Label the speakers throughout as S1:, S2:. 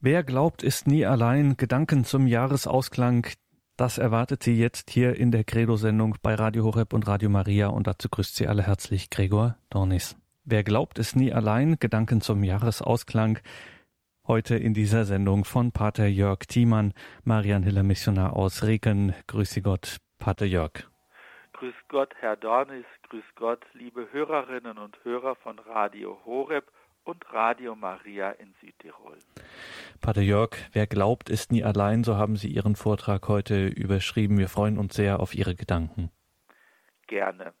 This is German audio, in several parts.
S1: Wer glaubt, ist nie allein. Gedanken zum Jahresausklang. Das erwartet Sie jetzt hier in der Credo-Sendung bei Radio Horeb und Radio Maria und dazu grüßt Sie alle herzlich Gregor Dornis. Wer glaubt, ist nie allein. Gedanken zum Jahresausklang. Heute in dieser Sendung von Pater Jörg Thiemann, Marian Hiller Missionar aus Reken. Grüße Gott, Pater Jörg.
S2: Grüß Gott, Herr Dornis. Grüß Gott, liebe Hörerinnen und Hörer von Radio Horeb und Radio Maria in Südtirol.
S1: Pater Jörg, wer glaubt, ist nie allein, so haben Sie Ihren Vortrag heute überschrieben. Wir freuen uns sehr auf Ihre Gedanken.
S2: Gerne.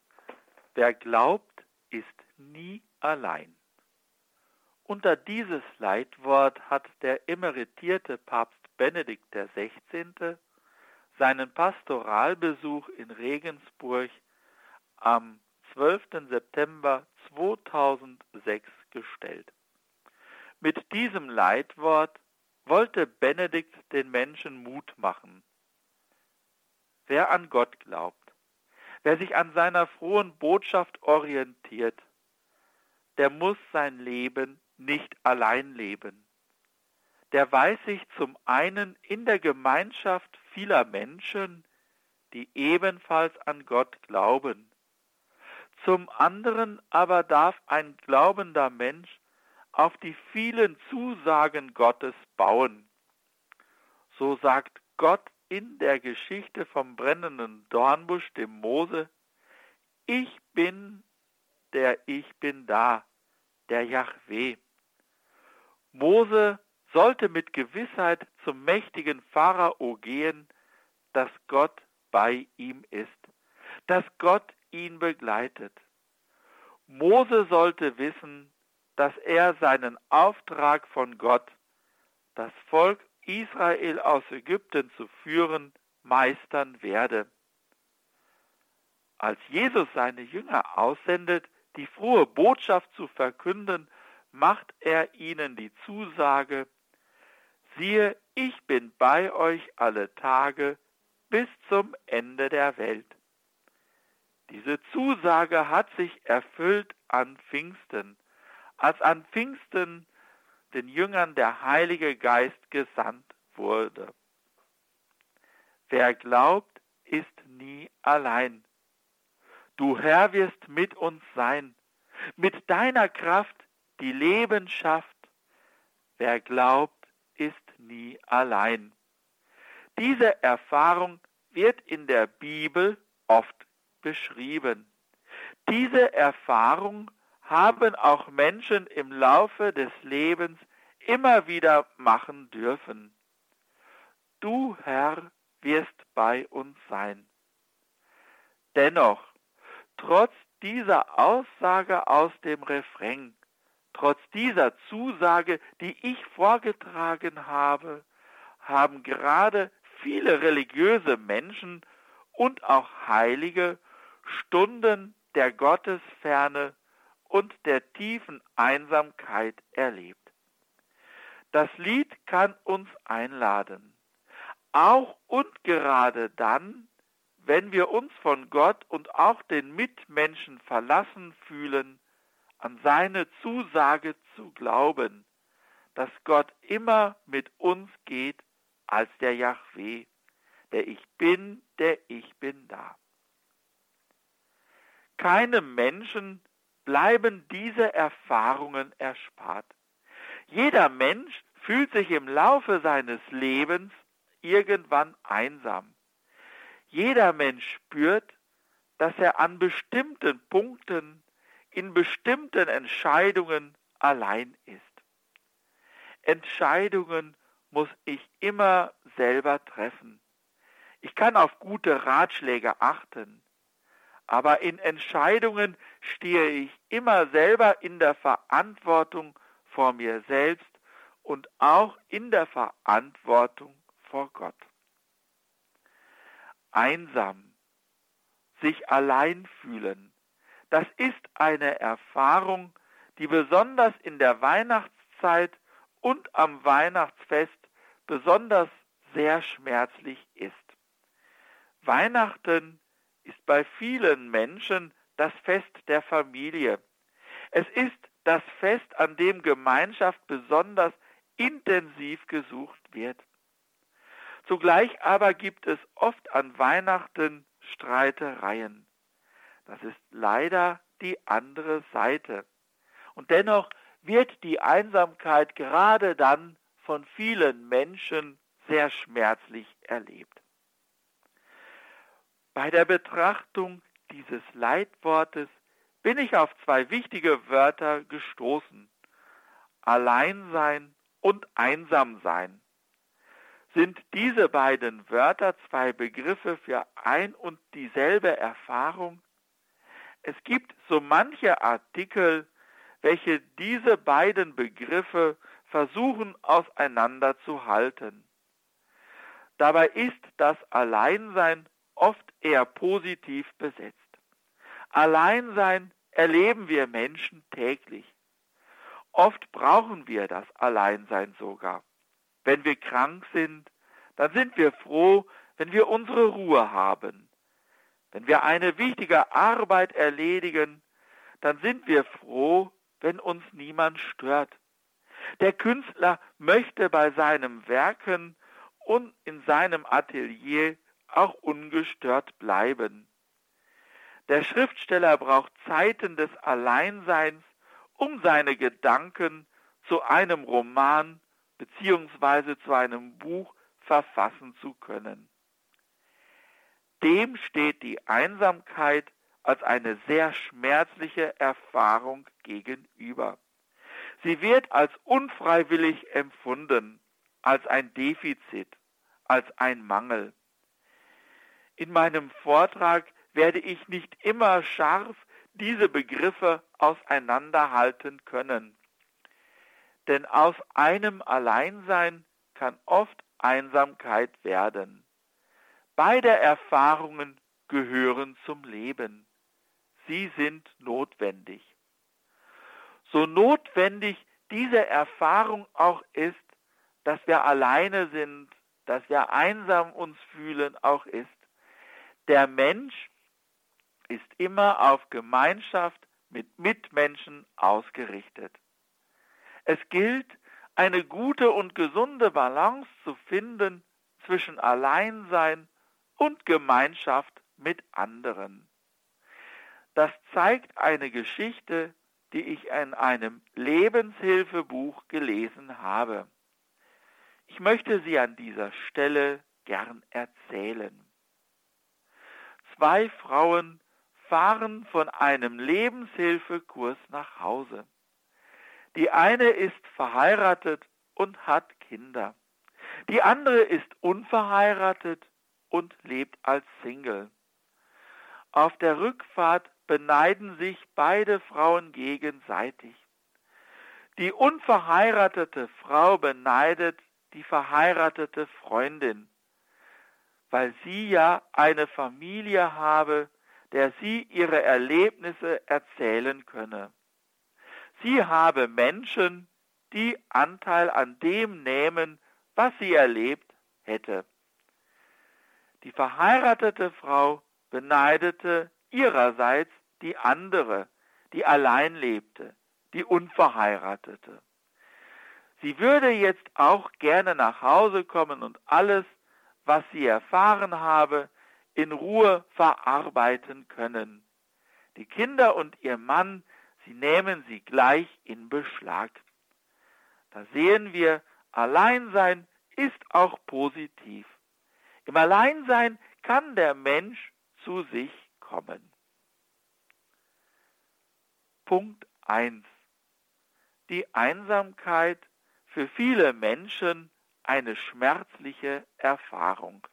S2: Wer glaubt, ist nie allein. Unter dieses Leitwort hat der emeritierte Papst Benedikt XVI. seinen Pastoralbesuch in Regensburg am 12. September 2006 gestellt. Mit diesem Leitwort wollte Benedikt den Menschen Mut machen. Wer an Gott glaubt, wer sich an seiner frohen Botschaft orientiert, der muss sein Leben nicht allein leben. Der weiß sich zum einen in der Gemeinschaft vieler Menschen, die ebenfalls an Gott glauben, zum anderen aber darf ein glaubender Mensch auf die vielen Zusagen Gottes bauen. So sagt Gott in der Geschichte vom brennenden Dornbusch dem Mose, ich bin der Ich bin da, der Yahweh. Mose sollte mit Gewissheit zum mächtigen Pharao gehen, dass Gott bei ihm ist, dass Gott ihn begleitet. Mose sollte wissen, dass er seinen Auftrag von Gott, das Volk Israel aus Ägypten zu führen, meistern werde. Als Jesus seine Jünger aussendet, die frohe Botschaft zu verkünden, macht er ihnen die Zusage, siehe, ich bin bei euch alle Tage bis zum Ende der Welt. Diese Zusage hat sich erfüllt an Pfingsten, als an Pfingsten den Jüngern der Heilige Geist gesandt wurde. Wer glaubt, ist nie allein. Du Herr wirst mit uns sein, mit deiner Kraft, die Leben schafft. Wer glaubt, ist nie allein. Diese Erfahrung wird in der Bibel oft beschrieben. Diese Erfahrung haben auch Menschen im Laufe des Lebens immer wieder machen dürfen. Du, Herr, wirst bei uns sein. Dennoch, trotz dieser Aussage aus dem Refrain, trotz dieser Zusage, die ich vorgetragen habe, haben gerade viele religiöse Menschen und auch Heilige Stunden der Gottesferne und der tiefen Einsamkeit erlebt. Das Lied kann uns einladen, auch und gerade dann, wenn wir uns von Gott und auch den Mitmenschen verlassen fühlen, an seine Zusage zu glauben, dass Gott immer mit uns geht als der Yahweh, der Ich bin, der Ich bin da. Keinem Menschen bleiben diese Erfahrungen erspart. Jeder Mensch fühlt sich im Laufe seines Lebens irgendwann einsam. Jeder Mensch spürt, dass er an bestimmten Punkten, in bestimmten Entscheidungen allein ist. Entscheidungen muss ich immer selber treffen. Ich kann auf gute Ratschläge achten aber in Entscheidungen stehe ich immer selber in der Verantwortung vor mir selbst und auch in der Verantwortung vor Gott. Einsam, sich allein fühlen, das ist eine Erfahrung, die besonders in der Weihnachtszeit und am Weihnachtsfest besonders sehr schmerzlich ist. Weihnachten ist bei vielen Menschen das Fest der Familie. Es ist das Fest, an dem Gemeinschaft besonders intensiv gesucht wird. Zugleich aber gibt es oft an Weihnachten Streitereien. Das ist leider die andere Seite. Und dennoch wird die Einsamkeit gerade dann von vielen Menschen sehr schmerzlich erlebt. Bei der Betrachtung dieses Leitwortes bin ich auf zwei wichtige Wörter gestoßen. Alleinsein und Einsamsein. Sind diese beiden Wörter zwei Begriffe für ein und dieselbe Erfahrung? Es gibt so manche Artikel, welche diese beiden Begriffe versuchen auseinanderzuhalten. Dabei ist das Alleinsein oft eher positiv besetzt. Alleinsein erleben wir Menschen täglich. Oft brauchen wir das Alleinsein sogar. Wenn wir krank sind, dann sind wir froh, wenn wir unsere Ruhe haben. Wenn wir eine wichtige Arbeit erledigen, dann sind wir froh, wenn uns niemand stört. Der Künstler möchte bei seinem Werken und in seinem Atelier auch ungestört bleiben. Der Schriftsteller braucht Zeiten des Alleinseins, um seine Gedanken zu einem Roman bzw. zu einem Buch verfassen zu können. Dem steht die Einsamkeit als eine sehr schmerzliche Erfahrung gegenüber. Sie wird als unfreiwillig empfunden, als ein Defizit, als ein Mangel. In meinem Vortrag werde ich nicht immer scharf diese Begriffe auseinanderhalten können. Denn aus einem Alleinsein kann oft Einsamkeit werden. Beide Erfahrungen gehören zum Leben. Sie sind notwendig. So notwendig diese Erfahrung auch ist, dass wir alleine sind, dass wir einsam uns fühlen, auch ist. Der Mensch ist immer auf Gemeinschaft mit Mitmenschen ausgerichtet. Es gilt, eine gute und gesunde Balance zu finden zwischen Alleinsein und Gemeinschaft mit anderen. Das zeigt eine Geschichte, die ich in einem Lebenshilfebuch gelesen habe. Ich möchte sie an dieser Stelle gern erzählen. Zwei Frauen fahren von einem Lebenshilfekurs nach Hause. Die eine ist verheiratet und hat Kinder. Die andere ist unverheiratet und lebt als Single. Auf der Rückfahrt beneiden sich beide Frauen gegenseitig. Die unverheiratete Frau beneidet die verheiratete Freundin, weil sie ja eine Familie habe, der sie ihre Erlebnisse erzählen könne. Sie habe Menschen, die Anteil an dem nehmen, was sie erlebt hätte. Die verheiratete Frau beneidete ihrerseits die andere, die allein lebte, die unverheiratete. Sie würde jetzt auch gerne nach Hause kommen und alles, was sie erfahren habe, in Ruhe verarbeiten können. Die Kinder und ihr Mann, sie nehmen sie gleich in Beschlag. Da sehen wir, Alleinsein ist auch positiv. Im Alleinsein kann der Mensch zu sich kommen. Punkt 1. Die Einsamkeit für viele Menschen eine schmerzliche Erfahrung.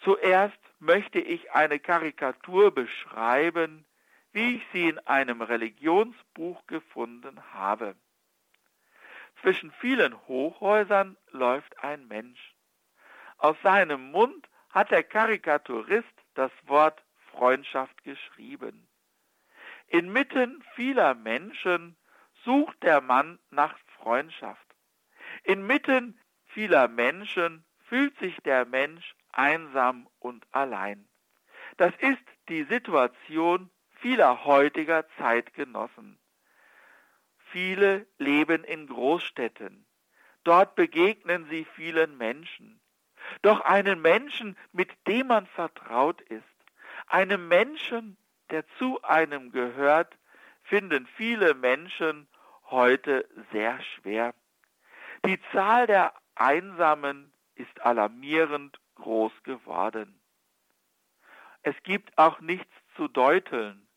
S2: Zuerst möchte ich eine Karikatur beschreiben, wie ich sie in einem Religionsbuch gefunden habe. Zwischen vielen Hochhäusern läuft ein Mensch. Aus seinem Mund hat der Karikaturist das Wort Freundschaft geschrieben. Inmitten vieler Menschen sucht der Mann nach Freundschaft. Inmitten vieler Menschen fühlt sich der Mensch einsam und allein. Das ist die Situation vieler heutiger Zeitgenossen. Viele leben in Großstädten. Dort begegnen sie vielen Menschen. Doch einen Menschen, mit dem man vertraut ist, einem Menschen, der zu einem gehört, finden viele Menschen heute sehr schwer. Die Zahl der Einsamen ist alarmierend groß geworden. Es gibt auch nichts zu deuteln.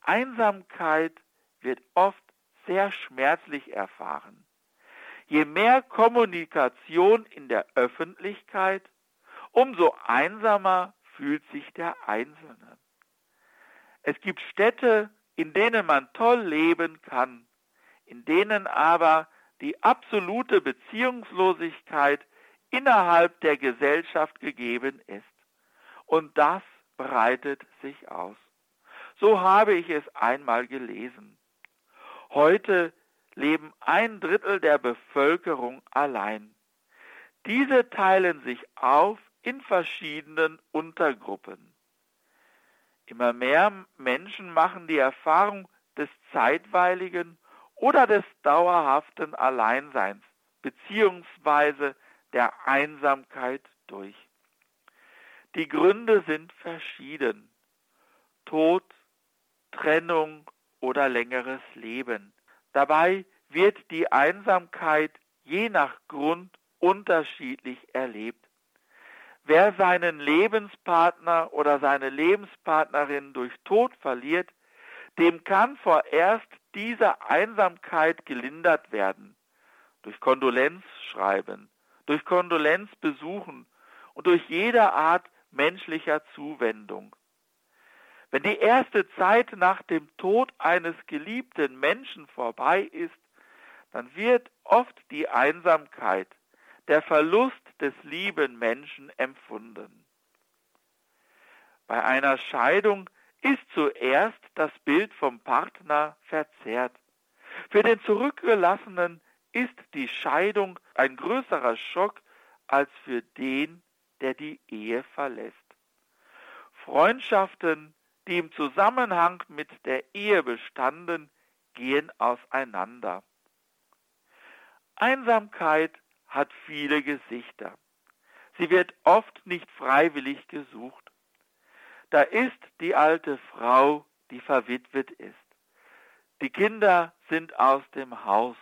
S2: Einsamkeit wird oft sehr schmerzlich erfahren. Je mehr Kommunikation in der Öffentlichkeit, umso einsamer fühlt sich der Einzelne. Es gibt Städte, in denen man toll leben kann, in denen aber die absolute Beziehungslosigkeit innerhalb der Gesellschaft gegeben ist. Und das breitet sich aus. So habe ich es einmal gelesen. Heute leben ein Drittel der Bevölkerung allein. Diese teilen sich auf in verschiedenen Untergruppen. Immer mehr Menschen machen die Erfahrung des zeitweiligen oder des dauerhaften Alleinseins beziehungsweise der Einsamkeit durch. Die Gründe sind verschieden. Tod, Trennung oder längeres Leben. Dabei wird die Einsamkeit je nach Grund unterschiedlich erlebt. Wer seinen Lebenspartner oder seine Lebenspartnerin durch Tod verliert, dem kann vorerst diese Einsamkeit gelindert werden. Durch Kondolenzschreiben, durch Kondolenzbesuchen und durch jede Art menschlicher Zuwendung. Wenn die erste Zeit nach dem Tod eines geliebten Menschen vorbei ist, dann wird oft die Einsamkeit, der Verlust des lieben Menschen empfunden. Bei einer Scheidung ist zuerst das Bild vom Partner verzerrt. Für den Zurückgelassenen ist die Scheidung ein größerer Schock als für den, der die Ehe verlässt. Freundschaften, die im Zusammenhang mit der Ehe bestanden, gehen auseinander. Einsamkeit hat viele Gesichter. Sie wird oft nicht freiwillig gesucht. Da ist die alte Frau, die verwitwet ist. Die Kinder sind aus dem Haus.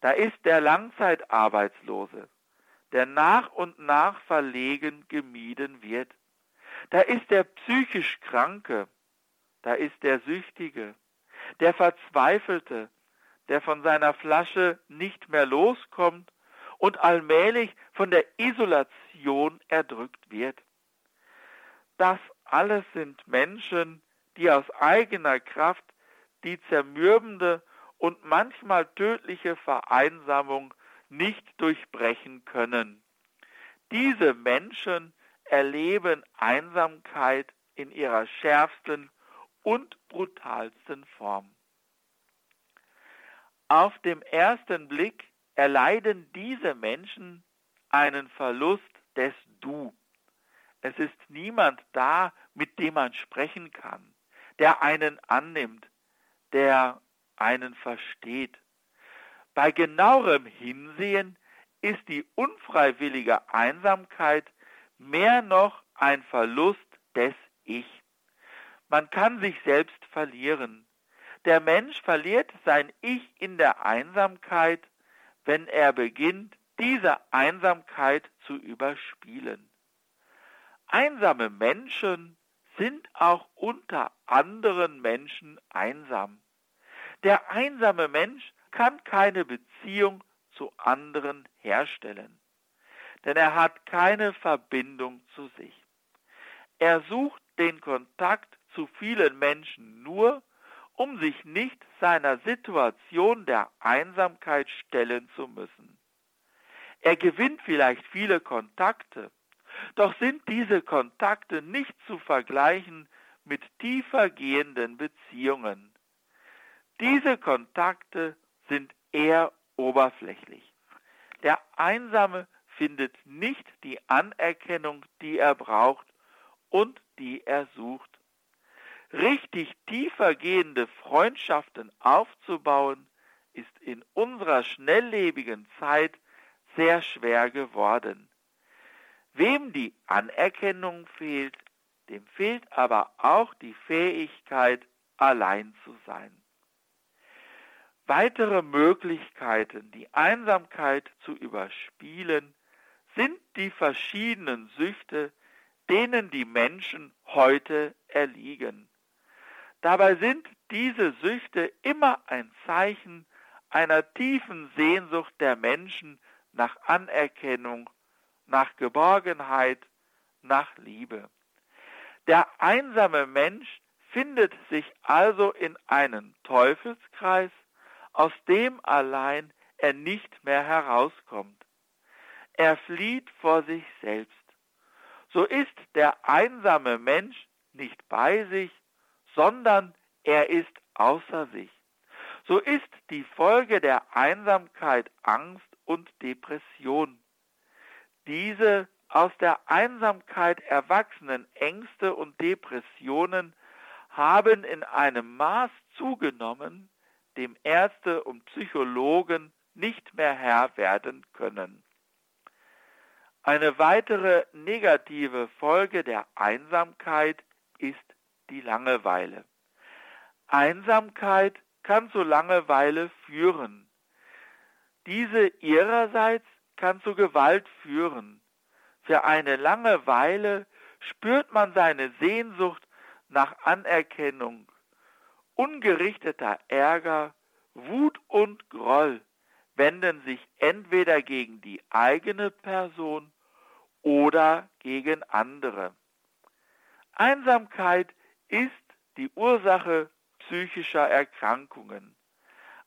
S2: Da ist der Langzeitarbeitslose, der nach und nach verlegen gemieden wird. Da ist der psychisch Kranke, da ist der Süchtige, der Verzweifelte, der von seiner Flasche nicht mehr loskommt und allmählich von der Isolation erdrückt wird. Das alles sind Menschen, die aus eigener Kraft die zermürbende und manchmal tödliche Vereinsamung nicht durchbrechen können. Diese Menschen erleben Einsamkeit in ihrer schärfsten und brutalsten Form. Auf dem ersten Blick erleiden diese Menschen einen Verlust des Du. Es ist niemand da, mit dem man sprechen kann, der einen annimmt, der einen versteht. Bei genauerem Hinsehen ist die unfreiwillige Einsamkeit mehr noch ein Verlust des Ich. Man kann sich selbst verlieren. Der Mensch verliert sein Ich in der Einsamkeit, wenn er beginnt, diese Einsamkeit zu überspielen. Einsame Menschen sind auch unter anderen Menschen einsam. Der einsame Mensch kann keine Beziehung zu anderen herstellen, denn er hat keine Verbindung zu sich. Er sucht den Kontakt zu vielen Menschen nur, um sich nicht seiner Situation der Einsamkeit stellen zu müssen. Er gewinnt vielleicht viele Kontakte, doch sind diese Kontakte nicht zu vergleichen mit tiefer gehenden Beziehungen. Diese Kontakte sind eher oberflächlich. Der Einsame findet nicht die Anerkennung, die er braucht und die er sucht richtig tiefer gehende Freundschaften aufzubauen, ist in unserer schnelllebigen Zeit sehr schwer geworden. Wem die Anerkennung fehlt, dem fehlt aber auch die Fähigkeit, allein zu sein. Weitere Möglichkeiten, die Einsamkeit zu überspielen, sind die verschiedenen Süchte, denen die Menschen heute erliegen. Dabei sind diese Süchte immer ein Zeichen einer tiefen Sehnsucht der Menschen nach Anerkennung, nach Geborgenheit, nach Liebe. Der einsame Mensch findet sich also in einen Teufelskreis, aus dem allein er nicht mehr herauskommt. Er flieht vor sich selbst. So ist der einsame Mensch nicht bei sich, sondern er ist außer sich. So ist die Folge der Einsamkeit Angst und Depression. Diese aus der Einsamkeit erwachsenen Ängste und Depressionen haben in einem Maß zugenommen, dem Ärzte und Psychologen nicht mehr Herr werden können. Eine weitere negative Folge der Einsamkeit ist die Langeweile. Einsamkeit kann zu Langeweile führen. Diese ihrerseits kann zu Gewalt führen. Für eine Langeweile spürt man seine Sehnsucht nach Anerkennung, ungerichteter Ärger, Wut und Groll wenden sich entweder gegen die eigene Person oder gegen andere. Einsamkeit ist die Ursache psychischer Erkrankungen.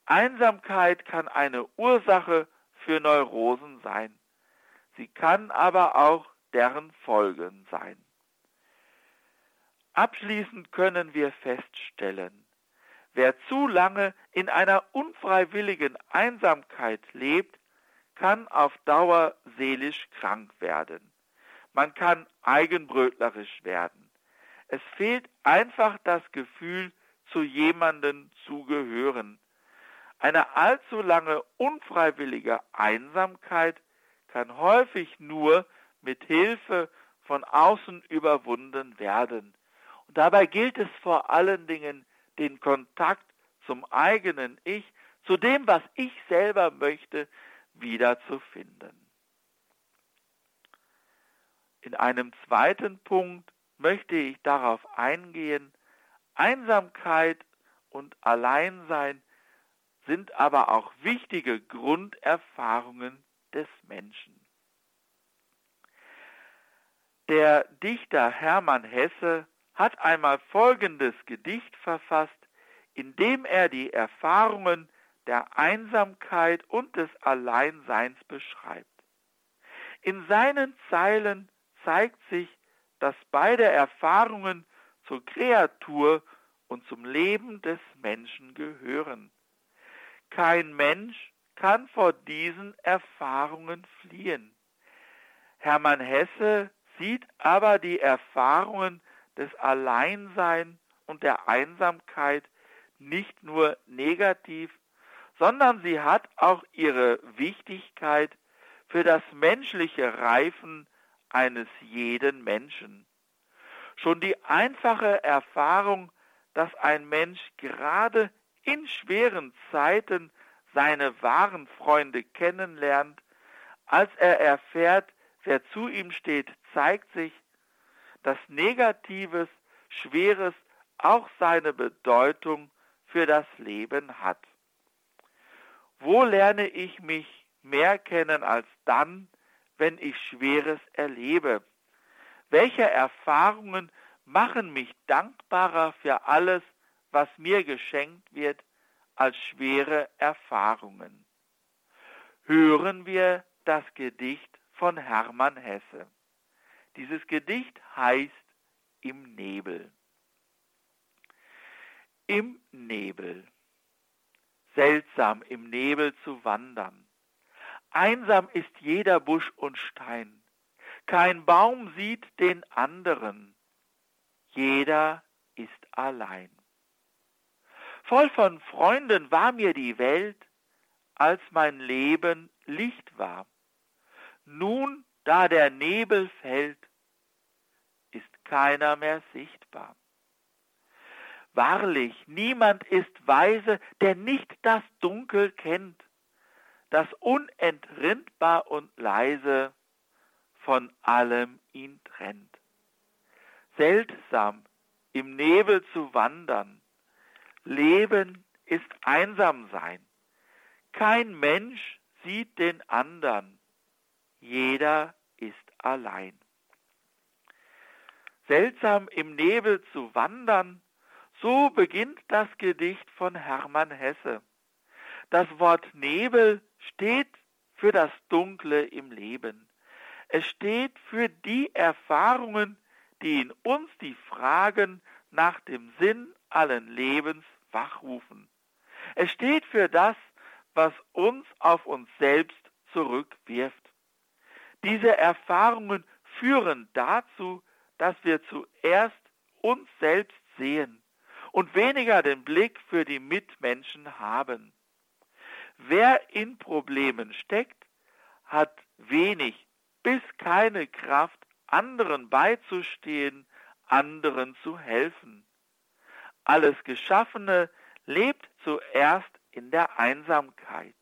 S2: Einsamkeit kann eine Ursache für Neurosen sein. Sie kann aber auch deren Folgen sein. Abschließend können wir feststellen, wer zu lange in einer unfreiwilligen Einsamkeit lebt, kann auf Dauer seelisch krank werden. Man kann eigenbrötlerisch werden. Es fehlt einfach das Gefühl, zu jemandem zu gehören. Eine allzu lange unfreiwillige Einsamkeit kann häufig nur mit Hilfe von außen überwunden werden. Und dabei gilt es vor allen Dingen, den Kontakt zum eigenen Ich, zu dem, was ich selber möchte, wiederzufinden. In einem zweiten Punkt möchte ich darauf eingehen, Einsamkeit und Alleinsein sind aber auch wichtige Grunderfahrungen des Menschen. Der Dichter Hermann Hesse hat einmal folgendes Gedicht verfasst, in dem er die Erfahrungen der Einsamkeit und des Alleinseins beschreibt. In seinen Zeilen zeigt sich, dass beide Erfahrungen zur Kreatur und zum Leben des Menschen gehören. Kein Mensch kann vor diesen Erfahrungen fliehen. Hermann Hesse sieht aber die Erfahrungen des Alleinsein und der Einsamkeit nicht nur negativ, sondern sie hat auch ihre Wichtigkeit für das menschliche Reifen eines jeden Menschen. Schon die einfache Erfahrung, dass ein Mensch gerade in schweren Zeiten seine wahren Freunde kennenlernt, als er erfährt, wer zu ihm steht, zeigt sich, dass Negatives, Schweres auch seine Bedeutung für das Leben hat. Wo lerne ich mich mehr kennen als dann, wenn ich Schweres erlebe? Welche Erfahrungen machen mich dankbarer für alles, was mir geschenkt wird, als schwere Erfahrungen? Hören wir das Gedicht von Hermann Hesse. Dieses Gedicht heißt Im Nebel. Im Nebel. Seltsam im Nebel zu wandern. Einsam ist jeder Busch und Stein. Kein Baum sieht den anderen. Jeder ist allein. Voll von Freunden war mir die Welt, als mein Leben Licht war. Nun, da der Nebel fällt, ist keiner mehr sichtbar. Wahrlich, niemand ist weise, der nicht das Dunkel kennt, das unentrinnbar und leise von allem ihn trennt. Seltsam, im Nebel zu wandern, Leben ist einsam sein. Kein Mensch sieht den andern, jeder ist allein. Seltsam im Nebel zu wandern, so beginnt das Gedicht von Hermann Hesse. Das Wort Nebel steht für das Dunkle im Leben. Es steht für die Erfahrungen, die in uns die Fragen nach dem Sinn allen Lebens wachrufen. Es steht für das, was uns auf uns selbst zurückwirft. Diese Erfahrungen führen dazu, dass wir zuerst uns selbst sehen und weniger den Blick für die Mitmenschen haben. Wer in Problemen steckt, hat wenig bis keine Kraft, anderen beizustehen, anderen zu helfen. Alles Geschaffene lebt zuerst in der Einsamkeit.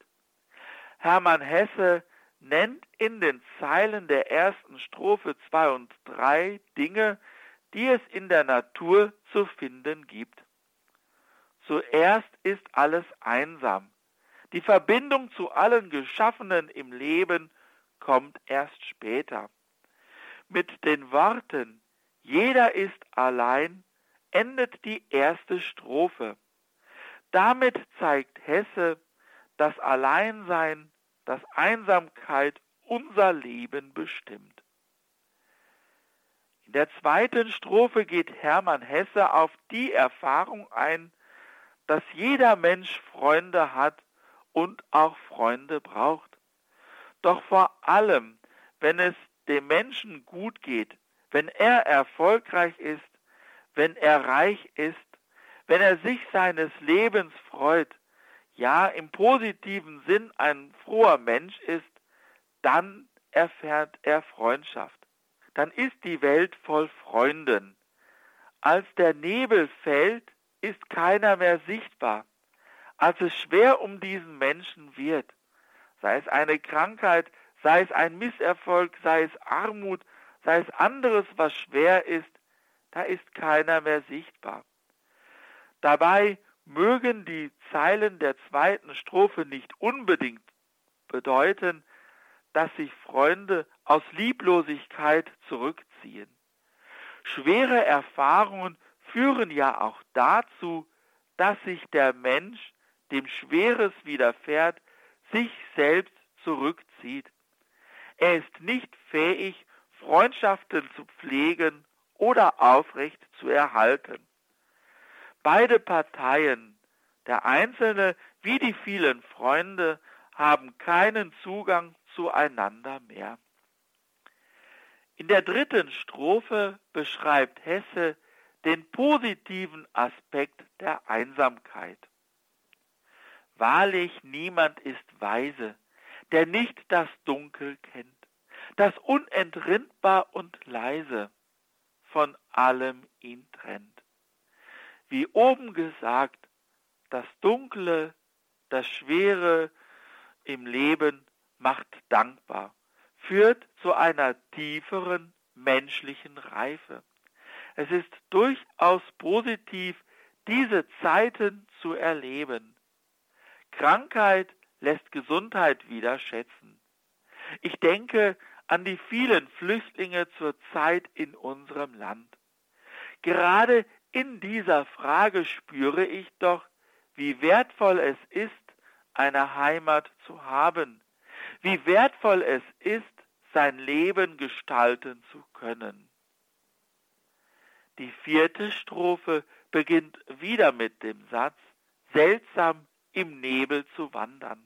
S2: Hermann Hesse nennt in den Zeilen der ersten Strophe 2 und 3 Dinge, die es in der Natur zu finden gibt. Zuerst ist alles einsam. Die Verbindung zu allen Geschaffenen im Leben kommt erst später. Mit den Worten Jeder ist allein endet die erste Strophe. Damit zeigt Hesse, dass Alleinsein, dass Einsamkeit unser Leben bestimmt. In der zweiten Strophe geht Hermann Hesse auf die Erfahrung ein, dass jeder Mensch Freunde hat und auch Freunde braucht. Doch vor allem, wenn es dem Menschen gut geht, wenn er erfolgreich ist, wenn er reich ist, wenn er sich seines Lebens freut, ja im positiven Sinn ein froher Mensch ist, dann erfährt er Freundschaft. Dann ist die Welt voll Freunden. Als der Nebel fällt, ist keiner mehr sichtbar. Als es schwer um diesen Menschen wird, sei es eine Krankheit, sei es ein Misserfolg, sei es Armut, sei es anderes, was schwer ist, da ist keiner mehr sichtbar. Dabei mögen die Zeilen der zweiten Strophe nicht unbedingt bedeuten, dass sich Freunde aus Lieblosigkeit zurückziehen. Schwere Erfahrungen führen ja auch dazu, dass sich der Mensch, dem Schweres widerfährt, sich selbst zurückzieht. Er ist nicht fähig, Freundschaften zu pflegen oder aufrecht zu erhalten. Beide Parteien, der Einzelne wie die vielen Freunde, haben keinen Zugang zueinander mehr. In der dritten Strophe beschreibt Hesse den positiven Aspekt der Einsamkeit. Wahrlich niemand ist weise, der nicht das Dunkel kennt, das unentrinnbar und leise von allem ihn trennt. Wie oben gesagt, das Dunkle, das Schwere im Leben macht dankbar, führt zu einer tieferen menschlichen Reife. Es ist durchaus positiv, diese Zeiten zu erleben. Krankheit lässt Gesundheit wieder schätzen. Ich denke an die vielen Flüchtlinge zur Zeit in unserem Land. Gerade in dieser Frage spüre ich doch, wie wertvoll es ist, eine Heimat zu haben, wie wertvoll es ist, sein Leben gestalten zu können. Die vierte Strophe beginnt wieder mit dem Satz, seltsam im Nebel zu wandern.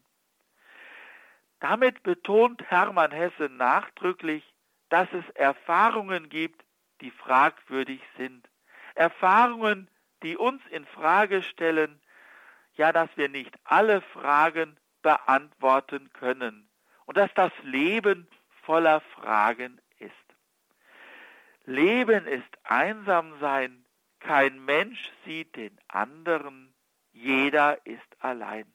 S2: Damit betont Hermann Hesse nachdrücklich, dass es Erfahrungen gibt, die fragwürdig sind. Erfahrungen, die uns in Frage stellen, ja, dass wir nicht alle Fragen beantworten können und dass das Leben voller Fragen ist. Leben ist einsam sein, kein Mensch sieht den anderen, jeder ist allein.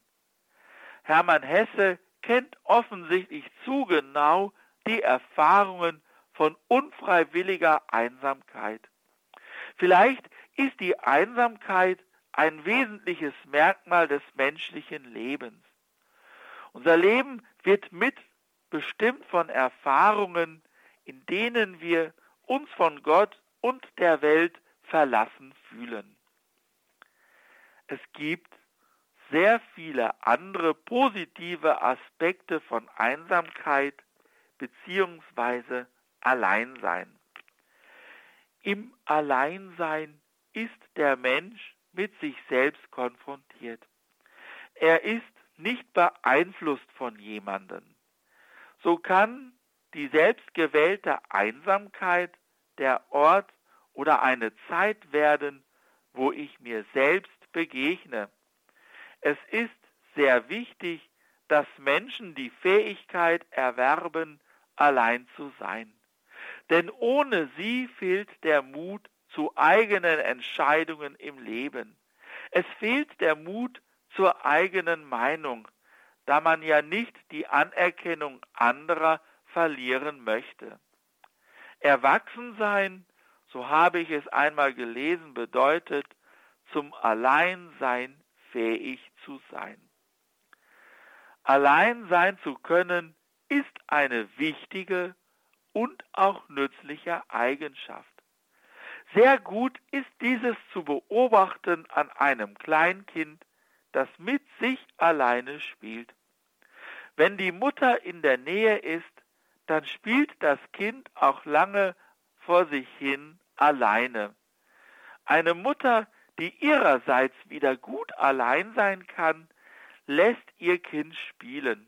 S2: Hermann Hesse kennt offensichtlich zu genau die Erfahrungen von unfreiwilliger Einsamkeit. Vielleicht ist die Einsamkeit ein wesentliches Merkmal des menschlichen Lebens. Unser Leben wird mitbestimmt von Erfahrungen, in denen wir uns von Gott und der Welt verlassen fühlen. Es gibt sehr viele andere positive Aspekte von Einsamkeit bzw. Alleinsein. Im Alleinsein ist der Mensch mit sich selbst konfrontiert. Er ist nicht beeinflusst von jemandem. So kann die selbstgewählte Einsamkeit der Ort oder eine Zeit werden, wo ich mir selbst begegne. Es ist sehr wichtig, dass Menschen die Fähigkeit erwerben, allein zu sein. Denn ohne sie fehlt der Mut zu eigenen Entscheidungen im Leben. Es fehlt der Mut zur eigenen Meinung, da man ja nicht die Anerkennung anderer verlieren möchte. Erwachsensein, so habe ich es einmal gelesen, bedeutet, zum Alleinsein fähig zu sein. Allein sein zu können, ist eine wichtige und auch nützliche Eigenschaft. Sehr gut ist dieses zu beobachten an einem Kleinkind, das mit sich alleine spielt. Wenn die Mutter in der Nähe ist, dann spielt das Kind auch lange vor sich hin alleine. Eine Mutter, die ihrerseits wieder gut allein sein kann, lässt ihr Kind spielen.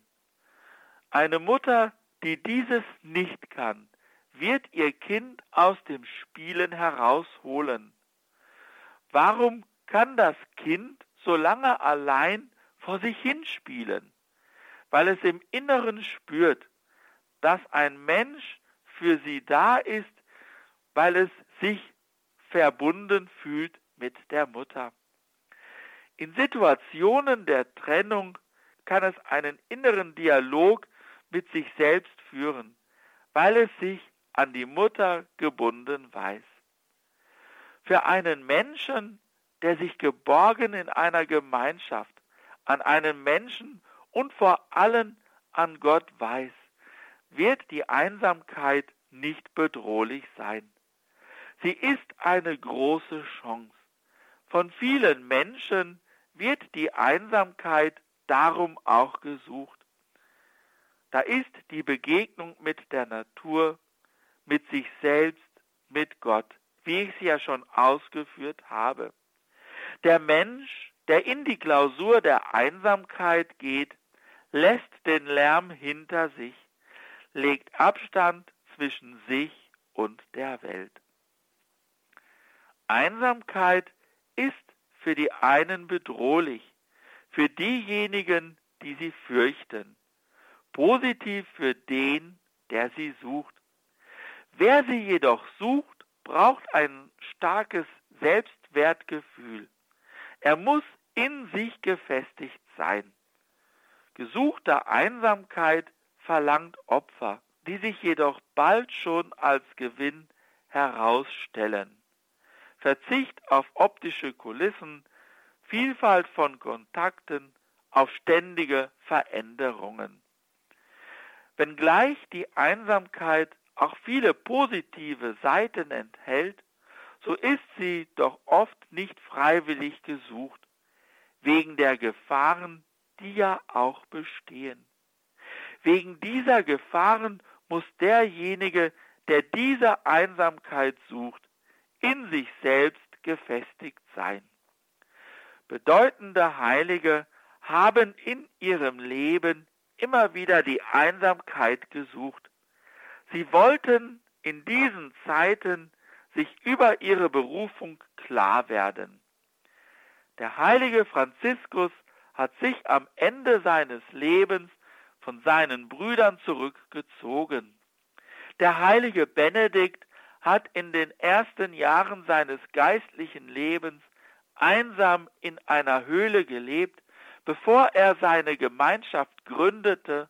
S2: Eine Mutter, die dieses nicht kann, wird ihr Kind aus dem Spielen herausholen. Warum kann das Kind so lange allein vor sich hinspielen? Weil es im Inneren spürt, dass ein Mensch für sie da ist, weil es sich verbunden fühlt mit der Mutter. In Situationen der Trennung kann es einen inneren Dialog mit sich selbst führen, weil es sich an die Mutter gebunden weiß. Für einen Menschen, der sich geborgen in einer Gemeinschaft, an einen Menschen und vor allem an Gott weiß, wird die Einsamkeit nicht bedrohlich sein. Sie ist eine große Chance. Von vielen Menschen wird die Einsamkeit darum auch gesucht. Da ist die Begegnung mit der Natur, mit sich selbst, mit Gott, wie ich es ja schon ausgeführt habe. Der Mensch, der in die Klausur der Einsamkeit geht, lässt den Lärm hinter sich, legt Abstand zwischen sich und der Welt. Einsamkeit ist für die einen bedrohlich, für diejenigen, die sie fürchten, positiv für den, der sie sucht. Wer sie jedoch sucht, braucht ein starkes Selbstwertgefühl. Er muss in sich gefestigt sein. Gesuchte Einsamkeit verlangt Opfer, die sich jedoch bald schon als Gewinn herausstellen. Verzicht auf optische Kulissen, Vielfalt von Kontakten, auf ständige Veränderungen. Wenngleich die Einsamkeit auch viele positive Seiten enthält, so ist sie doch oft nicht freiwillig gesucht, wegen der Gefahren, die ja auch bestehen. Wegen dieser Gefahren muss derjenige, der diese Einsamkeit sucht, in sich selbst gefestigt sein. Bedeutende Heilige haben in ihrem Leben immer wieder die Einsamkeit gesucht. Sie wollten in diesen Zeiten sich über ihre Berufung klar werden. Der heilige Franziskus hat sich am Ende seines Lebens von seinen Brüdern zurückgezogen. Der heilige Benedikt hat in den ersten Jahren seines geistlichen Lebens einsam in einer Höhle gelebt, bevor er seine Gemeinschaft gründete,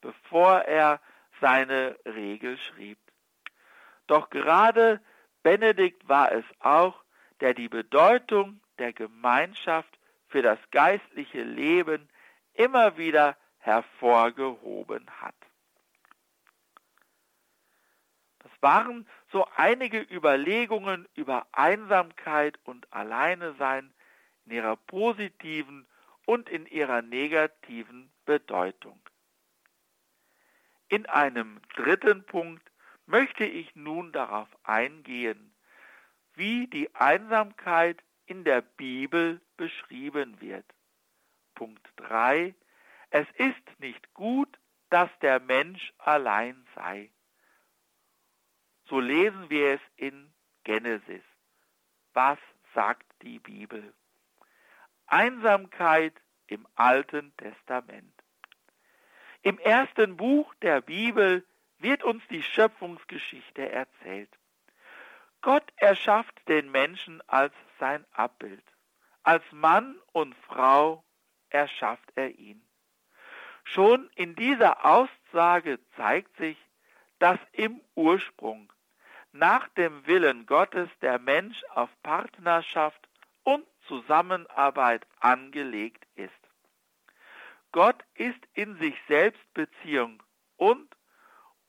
S2: bevor er seine Regel schrieb. Doch gerade Benedikt war es auch, der die Bedeutung der Gemeinschaft für das geistliche Leben immer wieder hervorgehoben hat. Das waren so einige Überlegungen über Einsamkeit und Alleinesein in ihrer positiven und in ihrer negativen Bedeutung. In einem dritten Punkt möchte ich nun darauf eingehen, wie die Einsamkeit in der Bibel beschrieben wird. Punkt 3. Es ist nicht gut, dass der Mensch allein sei. So lesen wir es in Genesis. Was sagt die Bibel? Einsamkeit im Alten Testament. Im ersten Buch der Bibel wird uns die Schöpfungsgeschichte erzählt. Gott erschafft den Menschen als sein Abbild. Als Mann und Frau erschafft er ihn. Schon in dieser Aussage zeigt sich, dass im Ursprung nach dem Willen Gottes der Mensch auf Partnerschaft und Zusammenarbeit angelegt ist. Gott ist in sich selbst Beziehung und,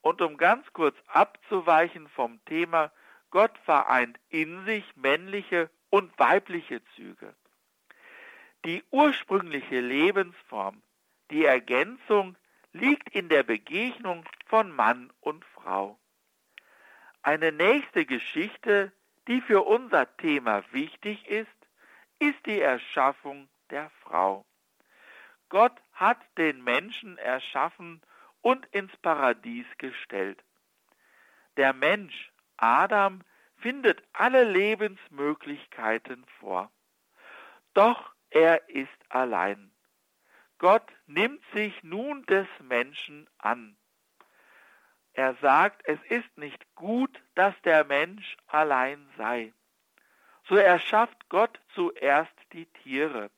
S2: und um ganz kurz abzuweichen vom Thema, Gott vereint in sich männliche und weibliche Züge. Die ursprüngliche Lebensform, die Ergänzung liegt in der Begegnung von Mann und Frau. Eine nächste Geschichte, die für unser Thema wichtig ist, ist die Erschaffung der Frau. Gott hat den Menschen erschaffen und ins Paradies gestellt. Der Mensch, Adam, findet alle Lebensmöglichkeiten vor. Doch er ist allein. Gott nimmt sich nun des Menschen an. Er sagt, es ist nicht gut, dass der Mensch allein sei. So erschafft Gott zuerst die Tiere.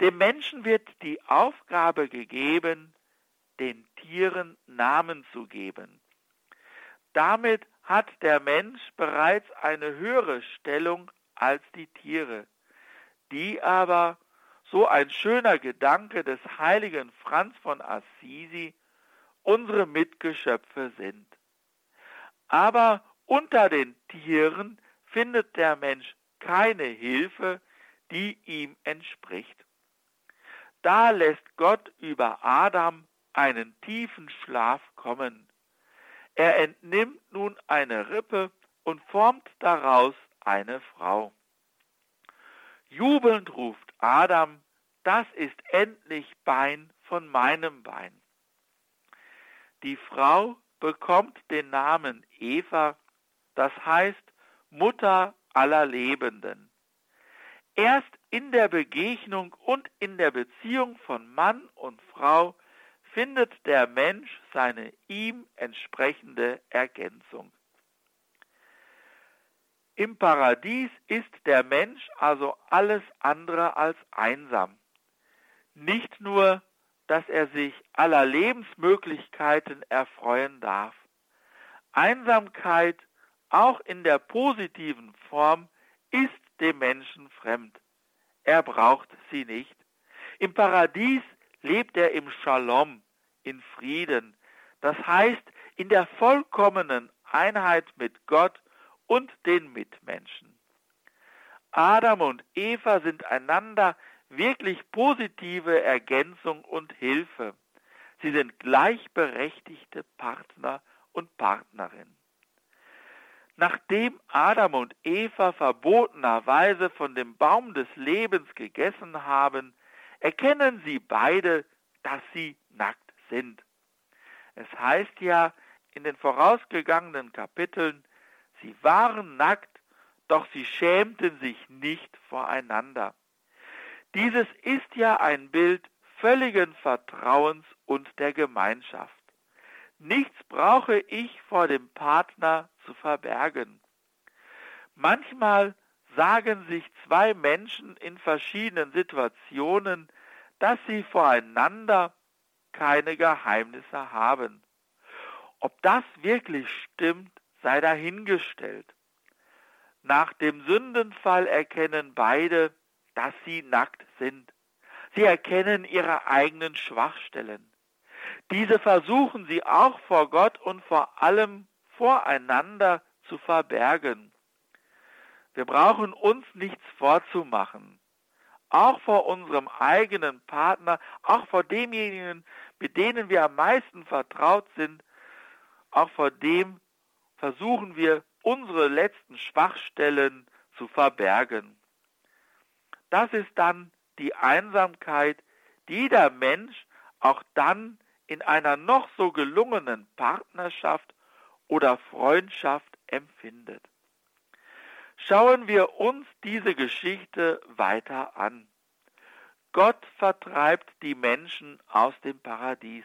S2: Dem Menschen wird die Aufgabe gegeben, den Tieren Namen zu geben. Damit hat der Mensch bereits eine höhere Stellung als die Tiere, die aber, so ein schöner Gedanke des heiligen Franz von Assisi, unsere Mitgeschöpfe sind. Aber unter den Tieren findet der Mensch keine Hilfe, die ihm entspricht. Da lässt Gott über Adam einen tiefen Schlaf kommen. Er entnimmt nun eine Rippe und formt daraus eine Frau. Jubelnd ruft Adam, das ist endlich Bein von meinem Bein. Die Frau bekommt den Namen Eva, das heißt Mutter aller Lebenden. Erst in der Begegnung und in der Beziehung von Mann und Frau findet der Mensch seine ihm entsprechende Ergänzung. Im Paradies ist der Mensch also alles andere als einsam. Nicht nur, dass er sich aller Lebensmöglichkeiten erfreuen darf. Einsamkeit, auch in der positiven Form, ist dem Menschen fremd. Er braucht sie nicht. Im Paradies lebt er im Shalom, in Frieden, das heißt in der vollkommenen Einheit mit Gott und den Mitmenschen. Adam und Eva sind einander wirklich positive Ergänzung und Hilfe. Sie sind gleichberechtigte Partner und Partnerin. Nachdem Adam und Eva verbotenerweise von dem Baum des Lebens gegessen haben, erkennen sie beide, dass sie nackt sind. Es heißt ja in den vorausgegangenen Kapiteln, sie waren nackt, doch sie schämten sich nicht voreinander. Dieses ist ja ein Bild völligen Vertrauens und der Gemeinschaft. Nichts brauche ich vor dem Partner zu verbergen. Manchmal sagen sich zwei Menschen in verschiedenen Situationen, dass sie voreinander keine Geheimnisse haben. Ob das wirklich stimmt, sei dahingestellt. Nach dem Sündenfall erkennen beide, dass sie nackt sind. Sie erkennen ihre eigenen Schwachstellen. Diese versuchen sie auch vor Gott und vor allem voreinander zu verbergen. Wir brauchen uns nichts vorzumachen. Auch vor unserem eigenen Partner, auch vor demjenigen, mit denen wir am meisten vertraut sind, auch vor dem versuchen wir unsere letzten Schwachstellen zu verbergen. Das ist dann die Einsamkeit, die jeder Mensch auch dann in einer noch so gelungenen Partnerschaft oder Freundschaft empfindet. Schauen wir uns diese Geschichte weiter an. Gott vertreibt die Menschen aus dem Paradies.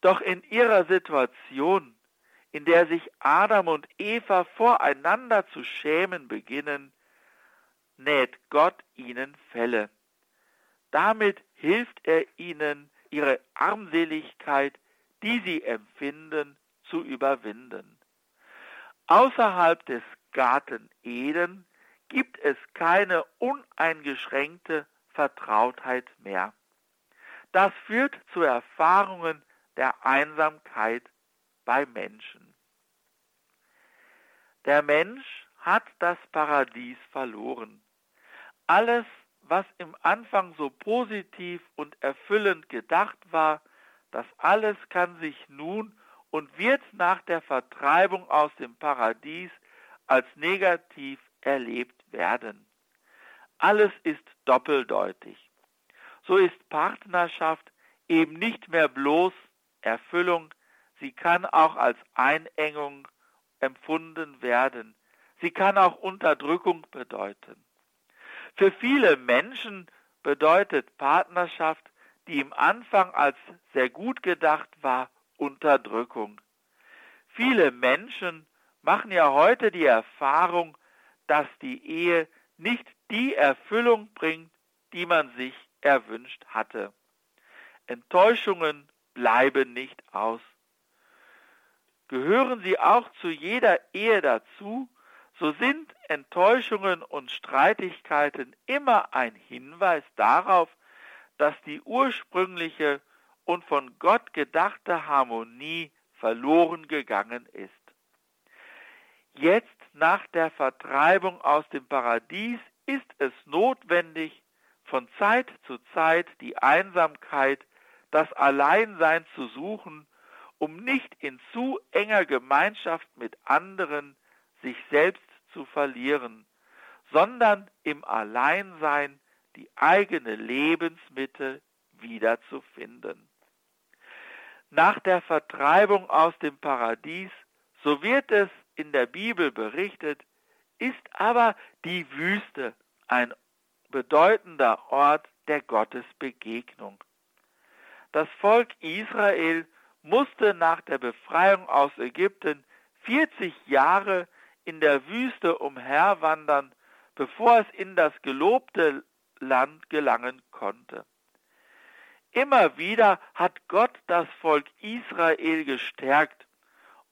S2: Doch in ihrer Situation, in der sich Adam und Eva voreinander zu schämen beginnen, näht Gott ihnen Fälle. Damit hilft er ihnen, ihre Armseligkeit, die sie empfinden, zu überwinden. Außerhalb des Garten Eden gibt es keine uneingeschränkte Vertrautheit mehr. Das führt zu Erfahrungen der Einsamkeit bei Menschen. Der Mensch hat das Paradies verloren. Alles, was im Anfang so positiv und erfüllend gedacht war, das alles kann sich nun und wird nach der Vertreibung aus dem Paradies als negativ erlebt werden. Alles ist doppeldeutig. So ist Partnerschaft eben nicht mehr bloß Erfüllung, sie kann auch als Einengung empfunden werden. Sie kann auch Unterdrückung bedeuten. Für viele Menschen bedeutet Partnerschaft, die im Anfang als sehr gut gedacht war, Unterdrückung. Viele Menschen machen ja heute die Erfahrung, dass die Ehe nicht die Erfüllung bringt, die man sich erwünscht hatte. Enttäuschungen bleiben nicht aus. Gehören sie auch zu jeder Ehe dazu, so sind Enttäuschungen und Streitigkeiten immer ein Hinweis darauf, dass die ursprüngliche und von Gott gedachte Harmonie verloren gegangen ist. Jetzt nach der Vertreibung aus dem Paradies ist es notwendig, von Zeit zu Zeit die Einsamkeit, das Alleinsein zu suchen, um nicht in zu enger Gemeinschaft mit anderen sich selbst zu verlieren, sondern im Alleinsein die eigene Lebensmitte wiederzufinden. Nach der Vertreibung aus dem Paradies, so wird es in der Bibel berichtet, ist aber die Wüste ein bedeutender Ort der Gottesbegegnung. Das Volk Israel musste nach der Befreiung aus Ägypten 40 Jahre in der Wüste umherwandern, bevor es in das gelobte Land gelangen konnte. Immer wieder hat Gott das Volk Israel gestärkt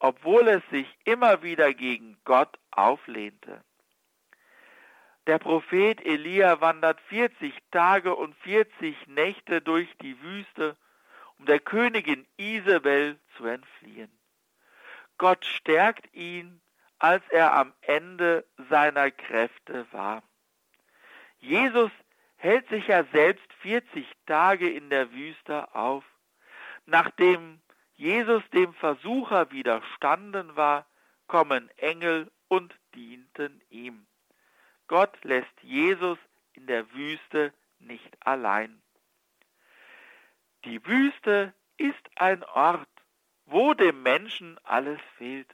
S2: obwohl es sich immer wieder gegen Gott auflehnte. Der Prophet Elia wandert 40 Tage und 40 Nächte durch die Wüste, um der Königin Isabel zu entfliehen. Gott stärkt ihn, als er am Ende seiner Kräfte war. Jesus hält sich ja selbst 40 Tage in der Wüste auf. Nachdem Jesus dem Versucher widerstanden war, kommen Engel und dienten ihm. Gott lässt Jesus in der Wüste nicht allein. Die Wüste ist ein Ort, wo dem Menschen alles fehlt,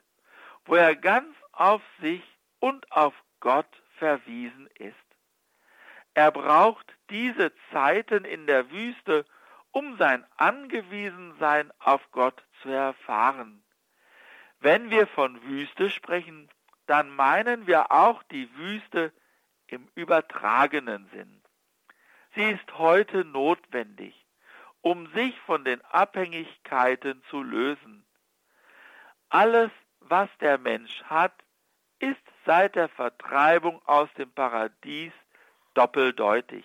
S2: wo er ganz auf sich und auf Gott verwiesen ist. Er braucht diese Zeiten in der Wüste, um sein Angewiesensein auf Gott zu erfahren. Wenn wir von Wüste sprechen, dann meinen wir auch die Wüste im übertragenen Sinn. Sie ist heute notwendig, um sich von den Abhängigkeiten zu lösen. Alles, was der Mensch hat, ist seit der Vertreibung aus dem Paradies doppeldeutig.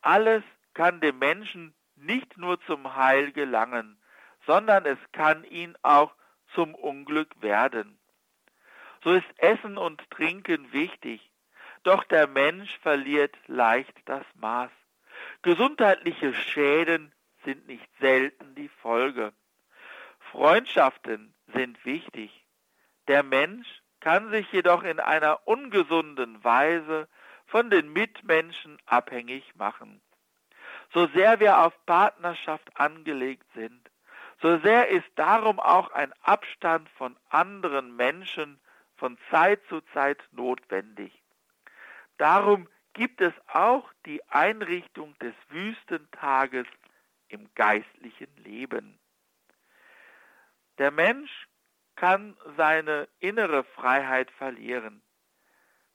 S2: Alles kann dem Menschen nicht nur zum Heil gelangen, sondern es kann ihn auch zum Unglück werden. So ist Essen und Trinken wichtig, doch der Mensch verliert leicht das Maß. Gesundheitliche Schäden sind nicht selten die Folge. Freundschaften sind wichtig. Der Mensch kann sich jedoch in einer ungesunden Weise von den Mitmenschen abhängig machen. So sehr wir auf Partnerschaft angelegt sind, so sehr ist darum auch ein Abstand von anderen Menschen von Zeit zu Zeit notwendig. Darum gibt es auch die Einrichtung des Wüstentages im geistlichen Leben. Der Mensch kann seine innere Freiheit verlieren.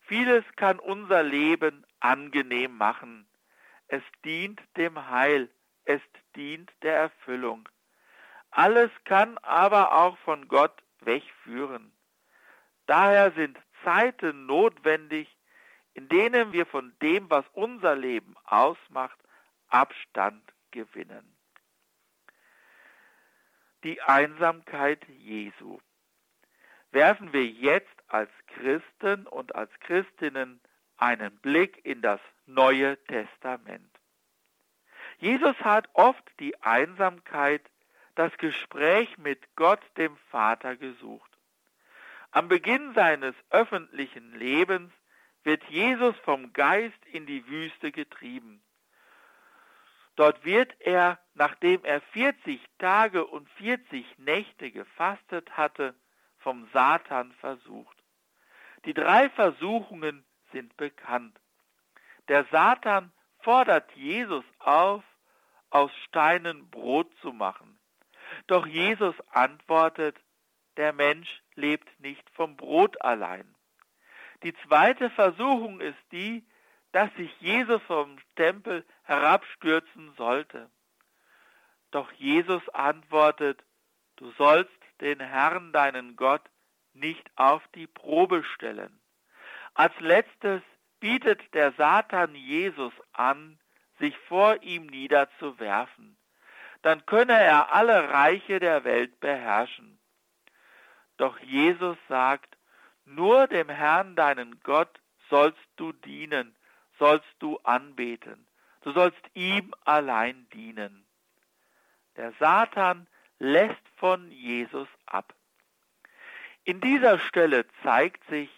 S2: Vieles kann unser Leben angenehm machen. Es dient dem Heil, es dient der Erfüllung. Alles kann aber auch von Gott wegführen. Daher sind Zeiten notwendig, in denen wir von dem, was unser Leben ausmacht, Abstand gewinnen. Die Einsamkeit Jesu. Werfen wir jetzt als Christen und als Christinnen einen Blick in das Neue Testament. Jesus hat oft die Einsamkeit, das Gespräch mit Gott, dem Vater, gesucht. Am Beginn seines öffentlichen Lebens wird Jesus vom Geist in die Wüste getrieben. Dort wird er, nachdem er 40 Tage und 40 Nächte gefastet hatte, vom Satan versucht. Die drei Versuchungen sind bekannt. Der Satan fordert Jesus auf, aus Steinen Brot zu machen. Doch Jesus antwortet, der Mensch lebt nicht vom Brot allein. Die zweite Versuchung ist die, dass sich Jesus vom Tempel herabstürzen sollte. Doch Jesus antwortet, du sollst den Herrn deinen Gott nicht auf die Probe stellen. Als letztes bietet der Satan Jesus an, sich vor ihm niederzuwerfen. Dann könne er alle Reiche der Welt beherrschen. Doch Jesus sagt, nur dem Herrn, deinen Gott, sollst du dienen, sollst du anbeten. Du sollst ihm allein dienen. Der Satan lässt von Jesus ab. In dieser Stelle zeigt sich,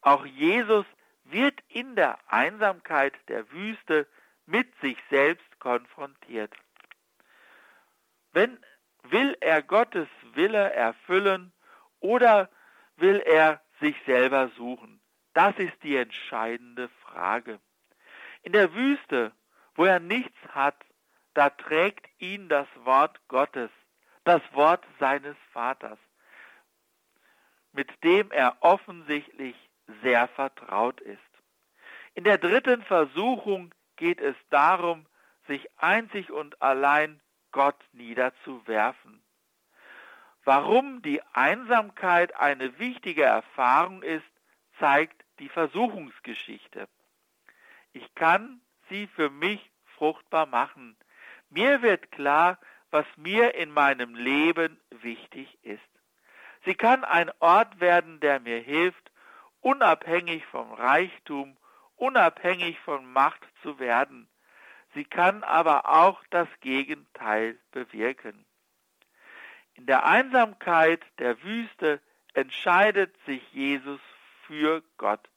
S2: auch Jesus wird in der Einsamkeit der Wüste mit sich selbst konfrontiert. Wenn will er Gottes Wille erfüllen oder will er sich selber suchen? Das ist die entscheidende Frage. In der Wüste, wo er nichts hat, da trägt ihn das Wort Gottes, das Wort seines Vaters, mit dem er offensichtlich sehr vertraut ist. In der dritten Versuchung geht es darum, sich einzig und allein Gott niederzuwerfen. Warum die Einsamkeit eine wichtige Erfahrung ist, zeigt die Versuchungsgeschichte. Ich kann sie für mich fruchtbar machen. Mir wird klar, was mir in meinem Leben wichtig ist. Sie kann ein Ort werden, der mir hilft, unabhängig vom Reichtum, unabhängig von Macht zu werden. Sie kann aber auch das Gegenteil bewirken. In der Einsamkeit der Wüste entscheidet sich Jesus für Gott,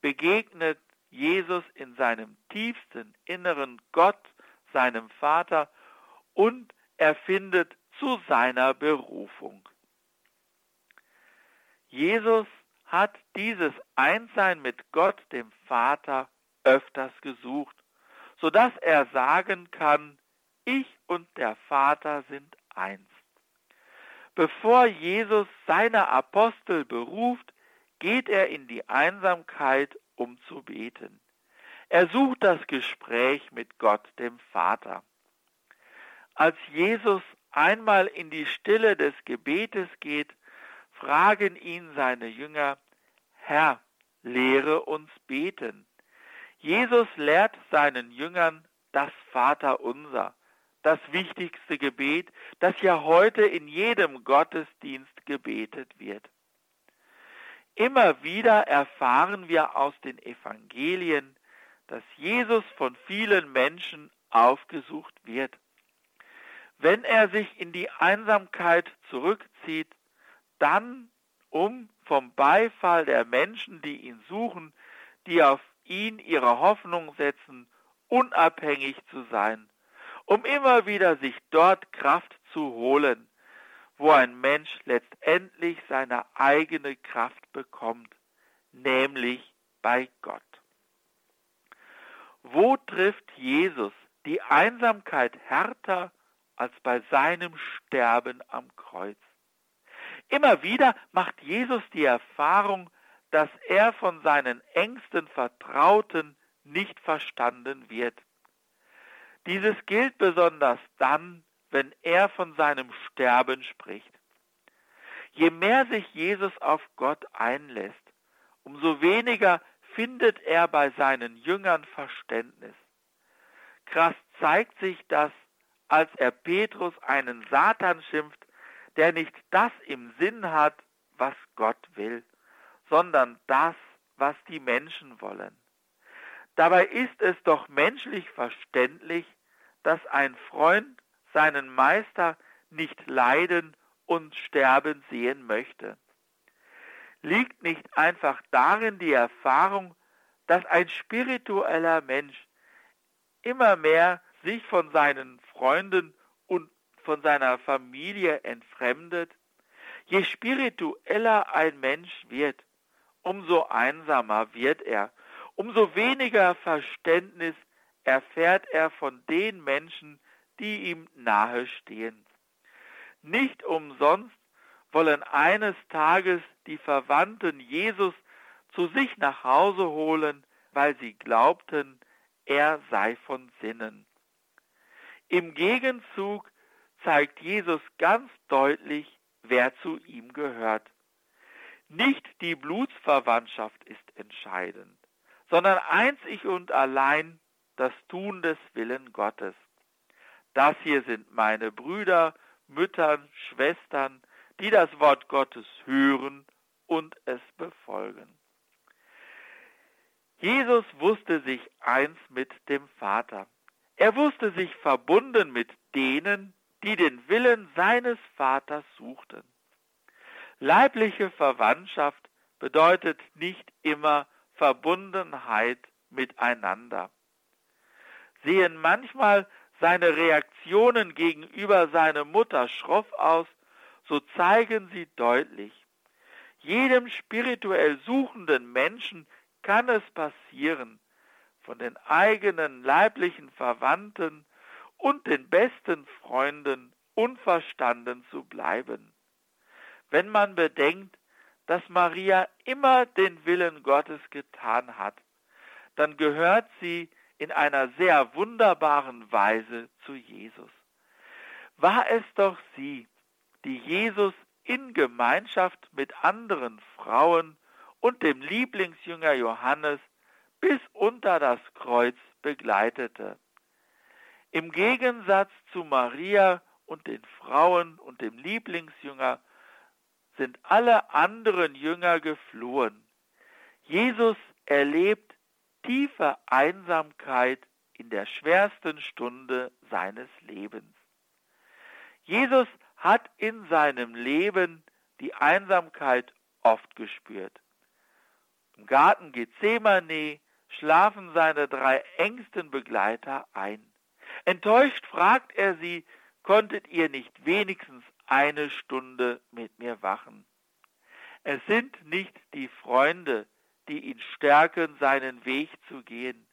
S2: begegnet Jesus in seinem tiefsten Inneren Gott, seinem Vater, und er findet zu seiner Berufung. Jesus hat dieses Einssein mit Gott, dem Vater, öfters gesucht, so dass er sagen kann, ich und der Vater sind eins. Bevor Jesus seine Apostel beruft, geht er in die Einsamkeit, um zu beten. Er sucht das Gespräch mit Gott, dem Vater. Als Jesus einmal in die Stille des Gebetes geht, fragen ihn seine Jünger, Herr, lehre uns beten. Jesus lehrt seinen Jüngern das Vaterunser, das wichtigste Gebet, das ja heute in jedem Gottesdienst gebetet wird. Immer wieder erfahren wir aus den Evangelien, dass Jesus von vielen Menschen aufgesucht wird. Wenn er sich in die Einsamkeit zurückzieht, dann um vom Beifall der Menschen, die ihn suchen, die auf ihn ihre Hoffnung setzen, unabhängig zu sein, um immer wieder sich dort Kraft zu holen, wo ein Mensch letztendlich seine eigene Kraft bekommt, nämlich bei Gott. Wo trifft Jesus die Einsamkeit härter als bei seinem Sterben am Kreuz? Immer wieder macht Jesus die Erfahrung, dass er von seinen engsten Vertrauten nicht verstanden wird. Dieses gilt besonders dann, wenn er von seinem Sterben spricht. Je mehr sich Jesus auf Gott einlässt, umso weniger findet er bei seinen Jüngern Verständnis. Krass zeigt sich das, als er Petrus einen Satan schimpft, der nicht das im Sinn hat, was Gott will sondern das, was die Menschen wollen. Dabei ist es doch menschlich verständlich, dass ein Freund seinen Meister nicht leiden und sterben sehen möchte. Liegt nicht einfach darin die Erfahrung, dass ein spiritueller Mensch immer mehr sich von seinen Freunden und von seiner Familie entfremdet? Je spiritueller ein Mensch wird, umso einsamer wird er, umso weniger Verständnis erfährt er von den Menschen, die ihm nahe stehen. Nicht umsonst wollen eines Tages die Verwandten Jesus zu sich nach Hause holen, weil sie glaubten, er sei von Sinnen. Im Gegenzug zeigt Jesus ganz deutlich, wer zu ihm gehört. Nicht die Blutsverwandtschaft ist entscheidend, sondern einzig und allein das Tun des Willen Gottes. Das hier sind meine Brüder, Müttern, Schwestern, die das Wort Gottes hören und es befolgen. Jesus wusste sich eins mit dem Vater. Er wusste sich verbunden mit denen, die den Willen seines Vaters suchten. Leibliche Verwandtschaft bedeutet nicht immer Verbundenheit miteinander. Sehen manchmal seine Reaktionen gegenüber seiner Mutter schroff aus, so zeigen sie deutlich, jedem spirituell suchenden Menschen kann es passieren, von den eigenen leiblichen Verwandten und den besten Freunden unverstanden zu bleiben. Wenn man bedenkt, dass Maria immer den Willen Gottes getan hat, dann gehört sie in einer sehr wunderbaren Weise zu Jesus. War es doch sie, die Jesus in Gemeinschaft mit anderen Frauen und dem Lieblingsjünger Johannes bis unter das Kreuz begleitete. Im Gegensatz zu Maria und den Frauen und dem Lieblingsjünger sind alle anderen Jünger geflohen. Jesus erlebt tiefe Einsamkeit in der schwersten Stunde seines Lebens. Jesus hat in seinem Leben die Einsamkeit oft gespürt. Im Garten Gethsemane schlafen seine drei engsten Begleiter ein. Enttäuscht fragt er sie, konntet ihr nicht wenigstens eine Stunde mit mir wachen. Es sind nicht die Freunde, die ihn stärken, seinen Weg zu gehen.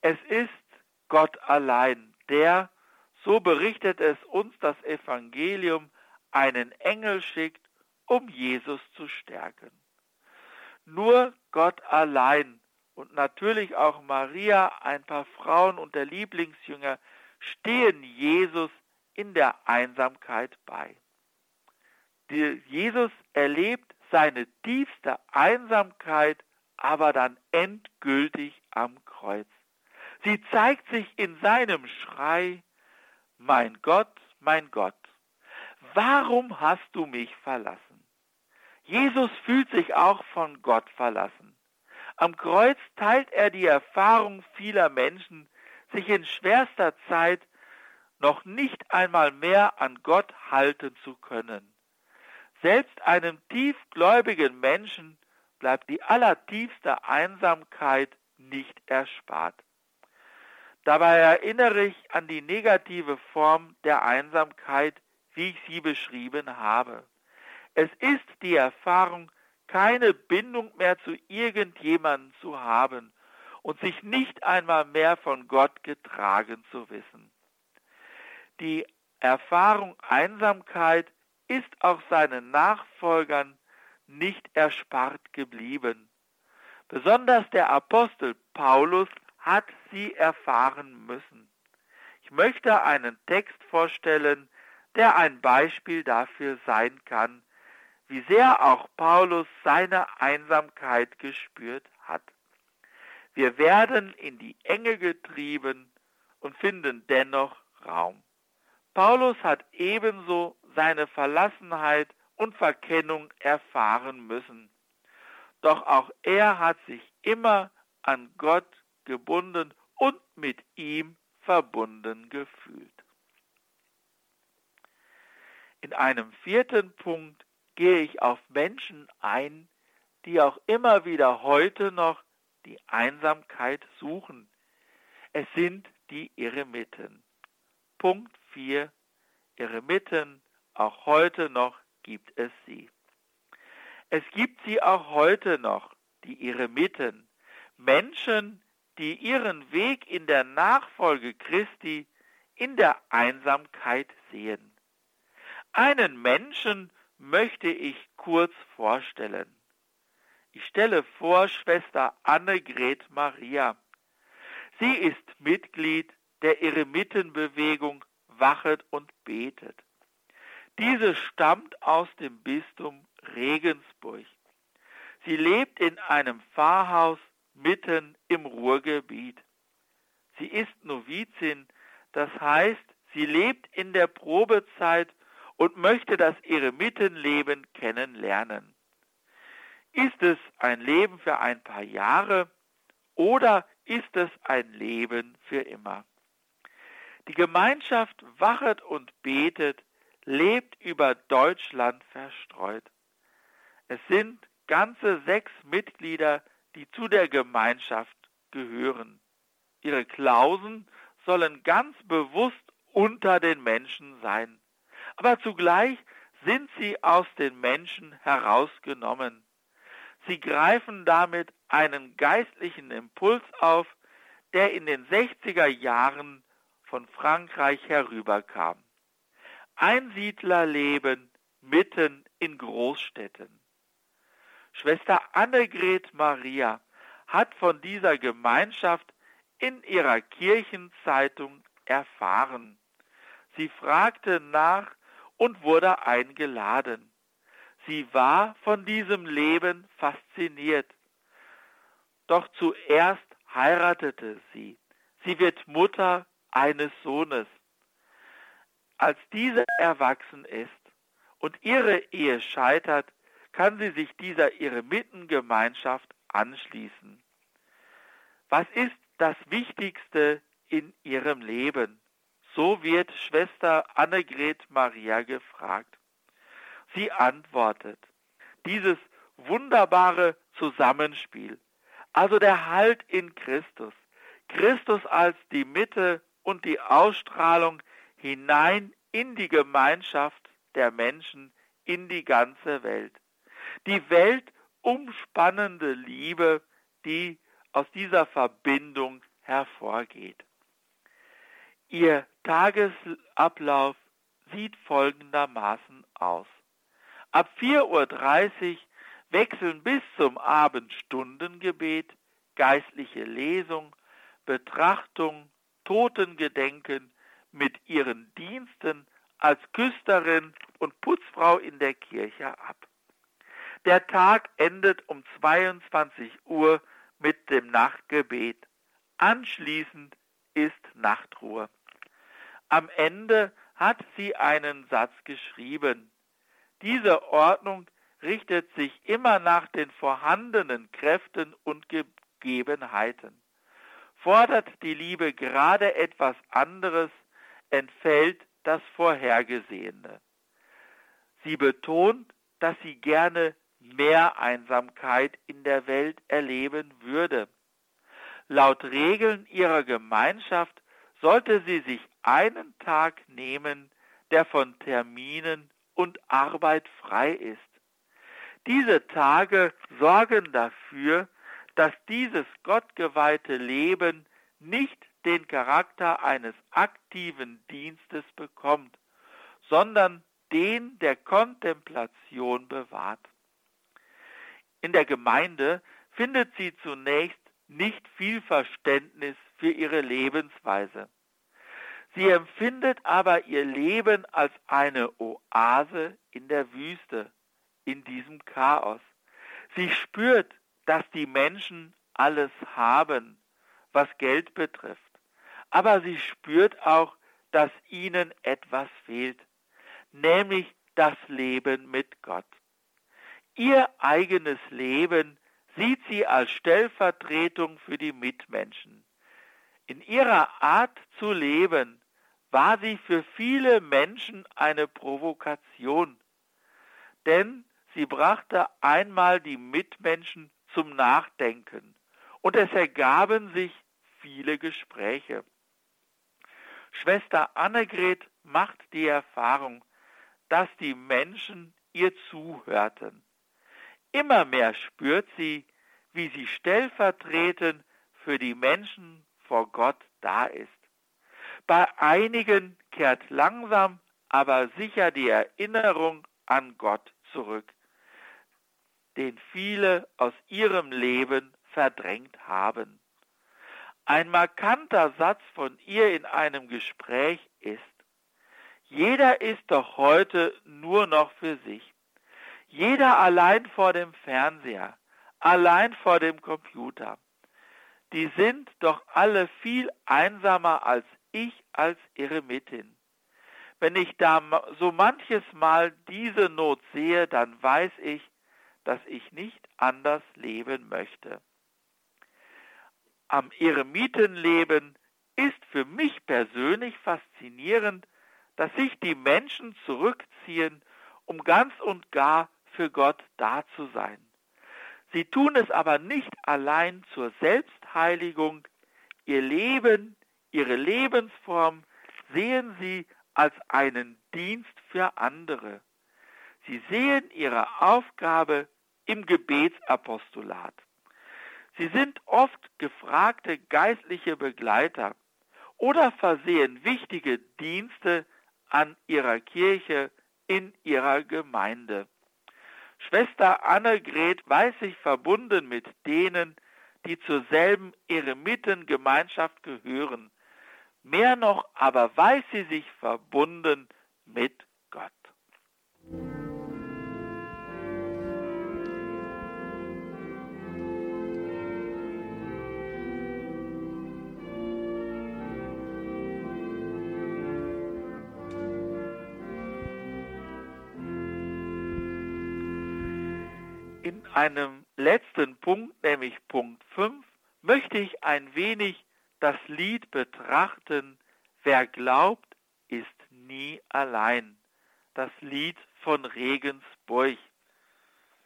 S2: Es ist Gott allein, der, so berichtet es uns das Evangelium, einen Engel schickt, um Jesus zu stärken. Nur Gott allein und natürlich auch Maria, ein paar Frauen und der Lieblingsjünger stehen Jesus in der Einsamkeit bei. Jesus erlebt seine tiefste Einsamkeit aber dann endgültig am Kreuz. Sie zeigt sich in seinem Schrei, mein Gott, mein Gott, warum hast du mich verlassen? Jesus fühlt sich auch von Gott verlassen. Am Kreuz teilt er die Erfahrung vieler Menschen, sich in schwerster Zeit noch nicht einmal mehr an Gott halten zu können. Selbst einem tiefgläubigen Menschen bleibt die allertiefste Einsamkeit nicht erspart. Dabei erinnere ich an die negative Form der Einsamkeit, wie ich sie beschrieben habe. Es ist die Erfahrung, keine Bindung mehr zu irgendjemandem zu haben und sich nicht einmal mehr von Gott getragen zu wissen. Die Erfahrung Einsamkeit ist auch seinen Nachfolgern nicht erspart geblieben. Besonders der Apostel Paulus hat sie erfahren müssen. Ich möchte einen Text vorstellen, der ein Beispiel dafür sein kann, wie sehr auch Paulus seine Einsamkeit gespürt hat. Wir werden in die Enge getrieben und finden dennoch Raum. Paulus hat ebenso seine Verlassenheit und Verkennung erfahren müssen. Doch auch er hat sich immer an Gott gebunden und mit ihm verbunden gefühlt. In einem vierten Punkt gehe ich auf Menschen ein, die auch immer wieder heute noch die Einsamkeit suchen. Es sind die Eremiten. Punkt 4. Eremiten, auch heute noch gibt es sie. Es gibt sie auch heute noch, die Eremiten, Menschen, die ihren Weg in der Nachfolge Christi in der Einsamkeit sehen. Einen Menschen möchte ich kurz vorstellen. Ich stelle vor Schwester Annegret Maria. Sie ist Mitglied der Eremitenbewegung Wachet und Betet. Diese stammt aus dem Bistum Regensburg. Sie lebt in einem Pfarrhaus mitten im Ruhrgebiet. Sie ist Novizin, das heißt, sie lebt in der Probezeit und möchte das Eremitenleben kennenlernen. Ist es ein Leben für ein paar Jahre oder ist es ein Leben für immer? Die Gemeinschaft wachet und betet lebt über Deutschland verstreut. Es sind ganze sechs Mitglieder, die zu der Gemeinschaft gehören. Ihre Klausen sollen ganz bewusst unter den Menschen sein. Aber zugleich sind sie aus den Menschen herausgenommen. Sie greifen damit einen geistlichen Impuls auf, der in den 60er Jahren von Frankreich herüberkam. Einsiedlerleben mitten in Großstädten. Schwester Annegret Maria hat von dieser Gemeinschaft in ihrer Kirchenzeitung erfahren. Sie fragte nach und wurde eingeladen. Sie war von diesem Leben fasziniert. Doch zuerst heiratete sie. Sie wird Mutter eines Sohnes. Als diese erwachsen ist und ihre Ehe scheitert, kann sie sich dieser Eremitengemeinschaft anschließen. Was ist das Wichtigste in ihrem Leben? So wird Schwester Annegret Maria gefragt. Sie antwortet, dieses wunderbare Zusammenspiel, also der Halt in Christus, Christus als die Mitte und die Ausstrahlung hinein in die Gemeinschaft der Menschen, in die ganze Welt. Die weltumspannende Liebe, die aus dieser Verbindung hervorgeht. Ihr Tagesablauf sieht folgendermaßen aus. Ab 4.30 Uhr wechseln bis zum Abendstundengebet geistliche Lesung, Betrachtung, Totengedenken mit ihren Diensten als Küsterin und Putzfrau in der Kirche ab. Der Tag endet um 22 Uhr mit dem Nachtgebet. Anschließend ist Nachtruhe. Am Ende hat sie einen Satz geschrieben. Diese Ordnung richtet sich immer nach den vorhandenen Kräften und Gegebenheiten. Fordert die Liebe gerade etwas anderes, entfällt das Vorhergesehene. Sie betont, dass sie gerne mehr Einsamkeit in der Welt erleben würde. Laut Regeln ihrer Gemeinschaft sollte sie sich einen Tag nehmen, der von Terminen und Arbeit frei ist. Diese Tage sorgen dafür, dass dieses gottgeweihte Leben nicht den Charakter eines aktiven Dienstes bekommt, sondern den der Kontemplation bewahrt. In der Gemeinde findet sie zunächst nicht viel Verständnis für ihre Lebensweise. Sie empfindet aber ihr Leben als eine Oase in der Wüste, in diesem Chaos. Sie spürt, dass die Menschen alles haben, was Geld betrifft. Aber sie spürt auch, dass ihnen etwas fehlt, nämlich das Leben mit Gott. Ihr eigenes Leben sieht sie als Stellvertretung für die Mitmenschen. In ihrer Art zu leben war sie für viele Menschen eine Provokation, denn sie brachte einmal die Mitmenschen zum Nachdenken und es ergaben sich viele Gespräche. Schwester Annegret macht die Erfahrung, dass die Menschen ihr zuhörten. Immer mehr spürt sie, wie sie stellvertretend für die Menschen vor Gott da ist. Bei einigen kehrt langsam, aber sicher die Erinnerung an Gott zurück, den viele aus ihrem Leben verdrängt haben. Ein markanter Satz von ihr in einem Gespräch ist, jeder ist doch heute nur noch für sich. Jeder allein vor dem Fernseher, allein vor dem Computer. Die sind doch alle viel einsamer als ich als Eremitin. Wenn ich da so manches Mal diese Not sehe, dann weiß ich, dass ich nicht anders leben möchte am Eremitenleben ist für mich persönlich faszinierend, dass sich die Menschen zurückziehen, um ganz und gar für Gott da zu sein. Sie tun es aber nicht allein zur Selbstheiligung. Ihr Leben, ihre Lebensform sehen sie als einen Dienst für andere. Sie sehen ihre Aufgabe im Gebetsapostolat. Sie sind oft gefragte geistliche Begleiter oder versehen wichtige Dienste an ihrer Kirche in ihrer Gemeinde. Schwester Annegret weiß sich verbunden mit denen, die zur selben Eremitengemeinschaft gehören. Mehr noch aber weiß sie sich verbunden mit Gott. Einem letzten Punkt, nämlich Punkt 5, möchte ich ein wenig das Lied betrachten, Wer glaubt, ist nie allein. Das Lied von Regensburg.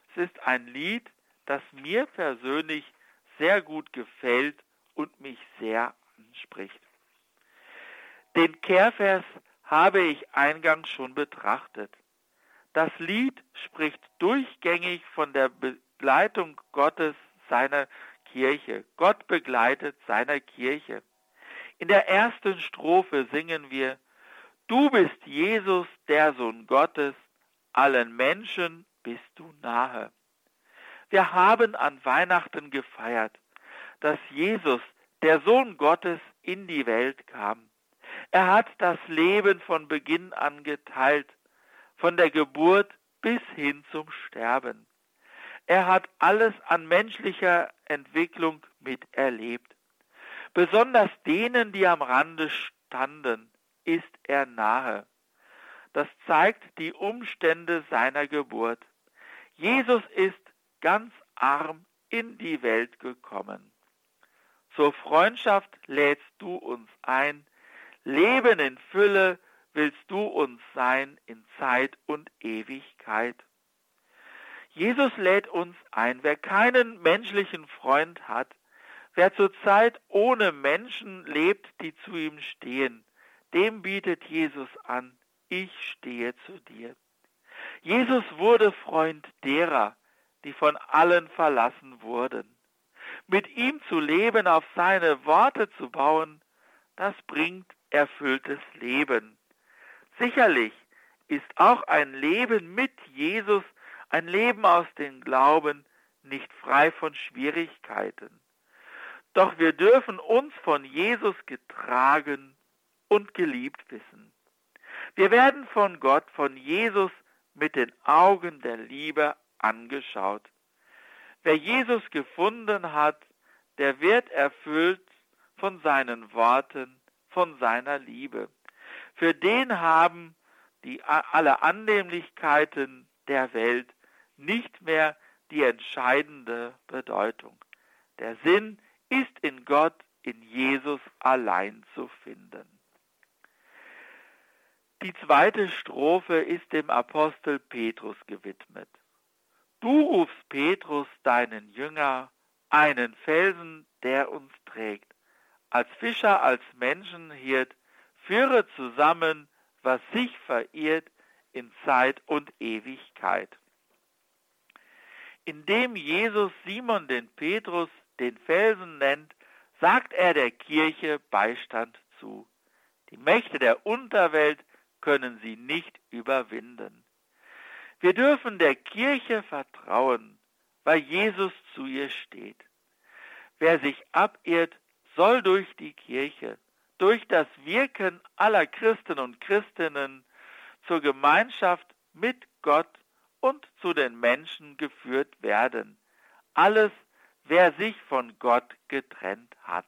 S2: Es ist ein Lied, das mir persönlich sehr gut gefällt und mich sehr anspricht. Den Kehrvers habe ich eingangs schon betrachtet. Das Lied spricht durchgängig von der Begleitung Gottes seiner Kirche. Gott begleitet seiner Kirche. In der ersten Strophe singen wir, Du bist Jesus, der Sohn Gottes, allen Menschen bist du nahe. Wir haben an Weihnachten gefeiert, dass Jesus, der Sohn Gottes, in die Welt kam. Er hat das Leben von Beginn an geteilt, von der Geburt bis hin zum Sterben. Er hat alles an menschlicher Entwicklung miterlebt. Besonders denen, die am Rande standen, ist er nahe. Das zeigt die Umstände seiner Geburt. Jesus ist ganz arm in die Welt gekommen. Zur Freundschaft lädst du uns ein, Leben in Fülle willst du uns sein in Zeit und Ewigkeit. Jesus lädt uns ein, wer keinen menschlichen Freund hat, wer zurzeit ohne Menschen lebt, die zu ihm stehen, dem bietet Jesus an, ich stehe zu dir. Jesus wurde Freund derer, die von allen verlassen wurden. Mit ihm zu leben, auf seine Worte zu bauen, das bringt erfülltes Leben. Sicherlich ist auch ein Leben mit Jesus, ein Leben aus dem Glauben, nicht frei von Schwierigkeiten. Doch wir dürfen uns von Jesus getragen und geliebt wissen. Wir werden von Gott, von Jesus mit den Augen der Liebe angeschaut. Wer Jesus gefunden hat, der wird erfüllt von seinen Worten, von seiner Liebe. Für den haben die alle Annehmlichkeiten der Welt nicht mehr die entscheidende Bedeutung. Der Sinn ist in Gott, in Jesus allein zu finden. Die zweite Strophe ist dem Apostel Petrus gewidmet. Du rufst Petrus, deinen Jünger, einen Felsen, der uns trägt. Als Fischer, als Menschenhirt, führe zusammen, was sich verirrt in Zeit und Ewigkeit. Indem Jesus Simon den Petrus den Felsen nennt, sagt er der Kirche Beistand zu. Die Mächte der Unterwelt können sie nicht überwinden. Wir dürfen der Kirche vertrauen, weil Jesus zu ihr steht. Wer sich abirrt, soll durch die Kirche, durch das Wirken aller Christen und Christinnen zur Gemeinschaft mit Gott und zu den Menschen geführt werden. Alles, wer sich von Gott getrennt hat.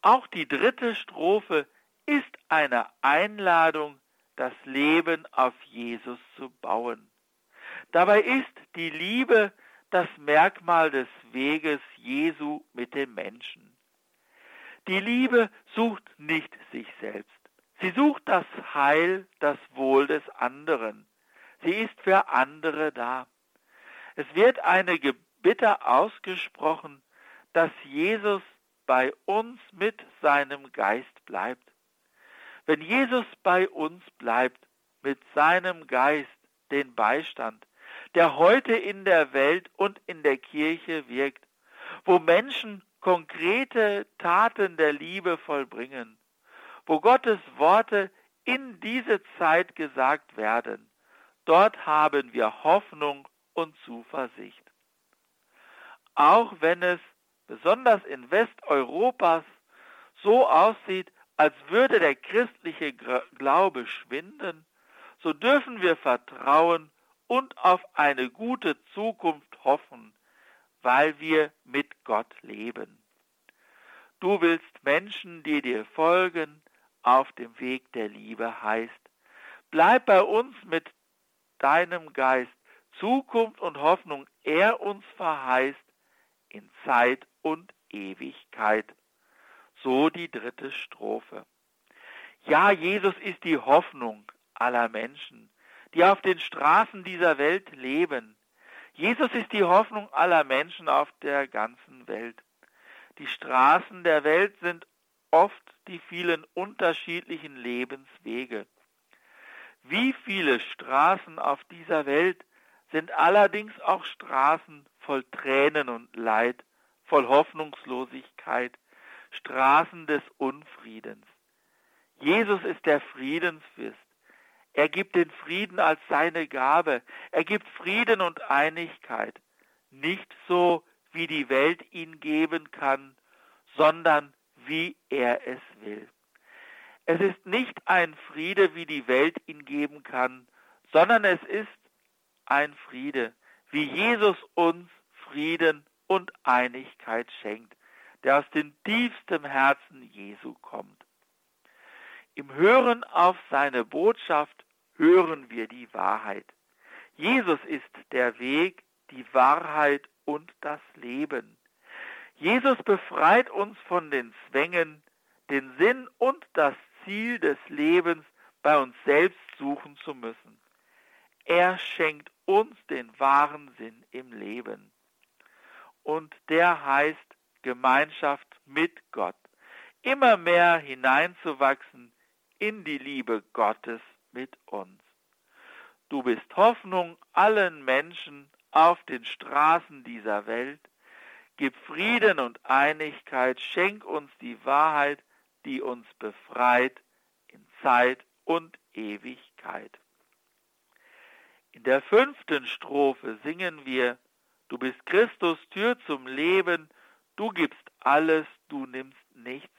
S2: Auch die dritte Strophe ist eine Einladung das Leben auf Jesus zu bauen. Dabei ist die Liebe das Merkmal des Weges Jesu mit dem Menschen. Die Liebe sucht nicht sich selbst. Sie sucht das Heil, das Wohl des anderen. Sie ist für andere da. Es wird eine Gebitte ausgesprochen, dass Jesus bei uns mit seinem Geist bleibt. Wenn Jesus bei uns bleibt, mit seinem Geist den Beistand, der heute in der Welt und in der Kirche wirkt, wo Menschen konkrete Taten der Liebe vollbringen, wo Gottes Worte in diese Zeit gesagt werden, dort haben wir Hoffnung und Zuversicht. Auch wenn es besonders in Westeuropas so aussieht, als würde der christliche Glaube schwinden, so dürfen wir vertrauen und auf eine gute Zukunft hoffen, weil wir mit Gott leben. Du willst Menschen, die dir folgen, auf dem Weg der Liebe heißt. Bleib bei uns mit deinem Geist, Zukunft und Hoffnung er uns verheißt in Zeit und Ewigkeit so die dritte Strophe. Ja, Jesus ist die Hoffnung aller Menschen, die auf den Straßen dieser Welt leben. Jesus ist die Hoffnung aller Menschen auf der ganzen Welt. Die Straßen der Welt sind oft die vielen unterschiedlichen Lebenswege. Wie viele Straßen auf dieser Welt sind allerdings auch Straßen voll Tränen und Leid, voll Hoffnungslosigkeit, Straßen des Unfriedens. Jesus ist der Friedensfürst. Er gibt den Frieden als seine Gabe. Er gibt Frieden und Einigkeit. Nicht so, wie die Welt ihn geben kann, sondern wie er es will. Es ist nicht ein Friede, wie die Welt ihn geben kann, sondern es ist ein Friede, wie Jesus uns Frieden und Einigkeit schenkt, der aus dem tiefsten Herzen Jesu kommt. Im Hören auf seine Botschaft hören wir die Wahrheit. Jesus ist der Weg, die Wahrheit und das Leben. Jesus befreit uns von den Zwängen, den Sinn und das Ziel des Lebens bei uns selbst suchen zu müssen. Er schenkt uns den wahren Sinn im Leben. Und der heißt Gemeinschaft mit Gott. Immer mehr hineinzuwachsen in die Liebe Gottes mit uns. Du bist Hoffnung allen Menschen auf den Straßen dieser Welt. Gib Frieden und Einigkeit, schenk uns die Wahrheit, die uns befreit in Zeit und Ewigkeit. In der fünften Strophe singen wir, Du bist Christus Tür zum Leben, du gibst alles, du nimmst nichts.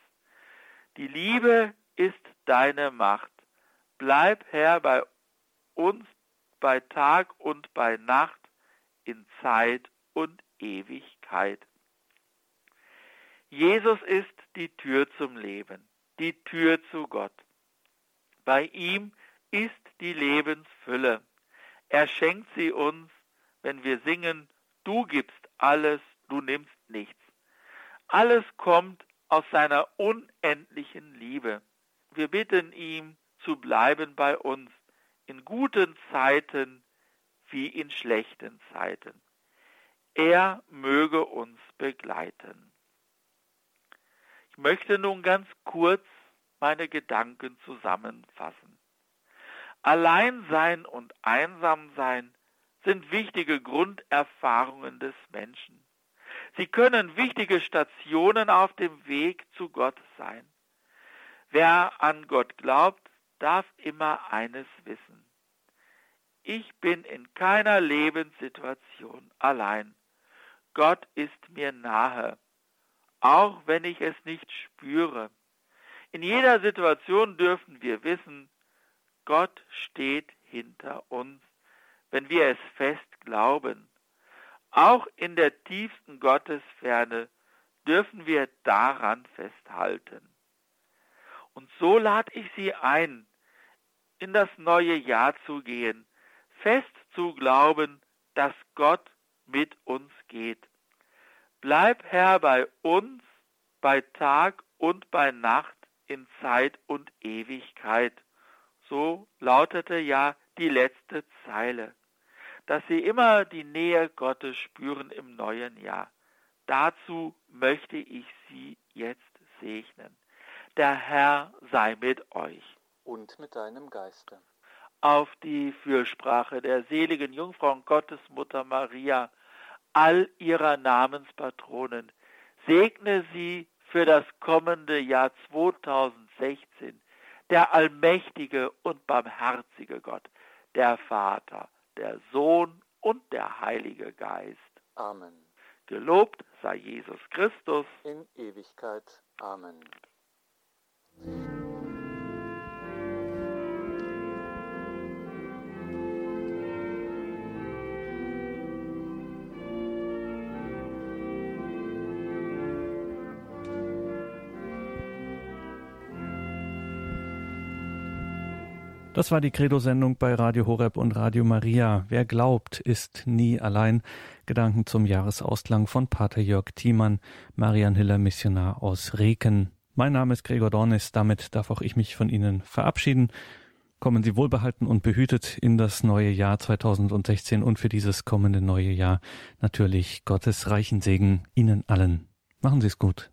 S2: Die Liebe ist deine Macht. Bleib Herr bei uns bei Tag und bei Nacht, in Zeit und Ewigkeit. Jesus ist die Tür zum Leben, die Tür zu Gott. Bei ihm ist die Lebensfülle. Er schenkt sie uns, wenn wir singen, du gibst alles, du nimmst nichts. Alles kommt aus seiner unendlichen Liebe. Wir bitten ihm zu bleiben bei uns in guten Zeiten wie in schlechten Zeiten. Er möge uns begleiten. Ich möchte nun ganz kurz meine Gedanken zusammenfassen. Alleinsein und Einsamsein sind wichtige Grunderfahrungen des Menschen. Sie können wichtige Stationen auf dem Weg zu Gott sein. Wer an Gott glaubt, darf immer eines wissen. Ich bin in keiner Lebenssituation allein. Gott ist mir nahe, auch wenn ich es nicht spüre. In jeder Situation dürfen wir wissen, Gott steht hinter uns, wenn wir es fest glauben. Auch in der tiefsten Gottesferne dürfen wir daran festhalten. Und so lade ich Sie ein, in das neue Jahr zu gehen, fest zu glauben, dass Gott mit uns geht. Bleib Herr bei uns, bei Tag und bei Nacht, in Zeit und Ewigkeit. So lautete ja die letzte Zeile dass sie immer die Nähe Gottes spüren im neuen Jahr. Dazu möchte ich Sie jetzt segnen. Der Herr sei mit euch.
S3: Und mit deinem Geiste.
S2: Auf die Fürsprache der seligen Jungfrau und Gottesmutter Maria, all ihrer Namenspatronen, segne sie für das kommende Jahr 2016, der allmächtige und barmherzige Gott, der Vater, der Sohn und der Heilige Geist.
S3: Amen.
S2: Gelobt sei Jesus Christus.
S3: In Ewigkeit. Amen.
S1: Das war die Credo-Sendung bei Radio Horeb und Radio Maria. Wer glaubt, ist nie allein. Gedanken zum Jahresausklang von Pater Jörg Thiemann, Marian Hiller Missionar aus Reken. Mein Name ist Gregor Dornis. Damit darf auch ich mich von Ihnen verabschieden. Kommen Sie wohlbehalten und behütet in das neue Jahr 2016 und für dieses kommende neue Jahr natürlich Gottes reichen Segen Ihnen allen. Machen Sie es gut.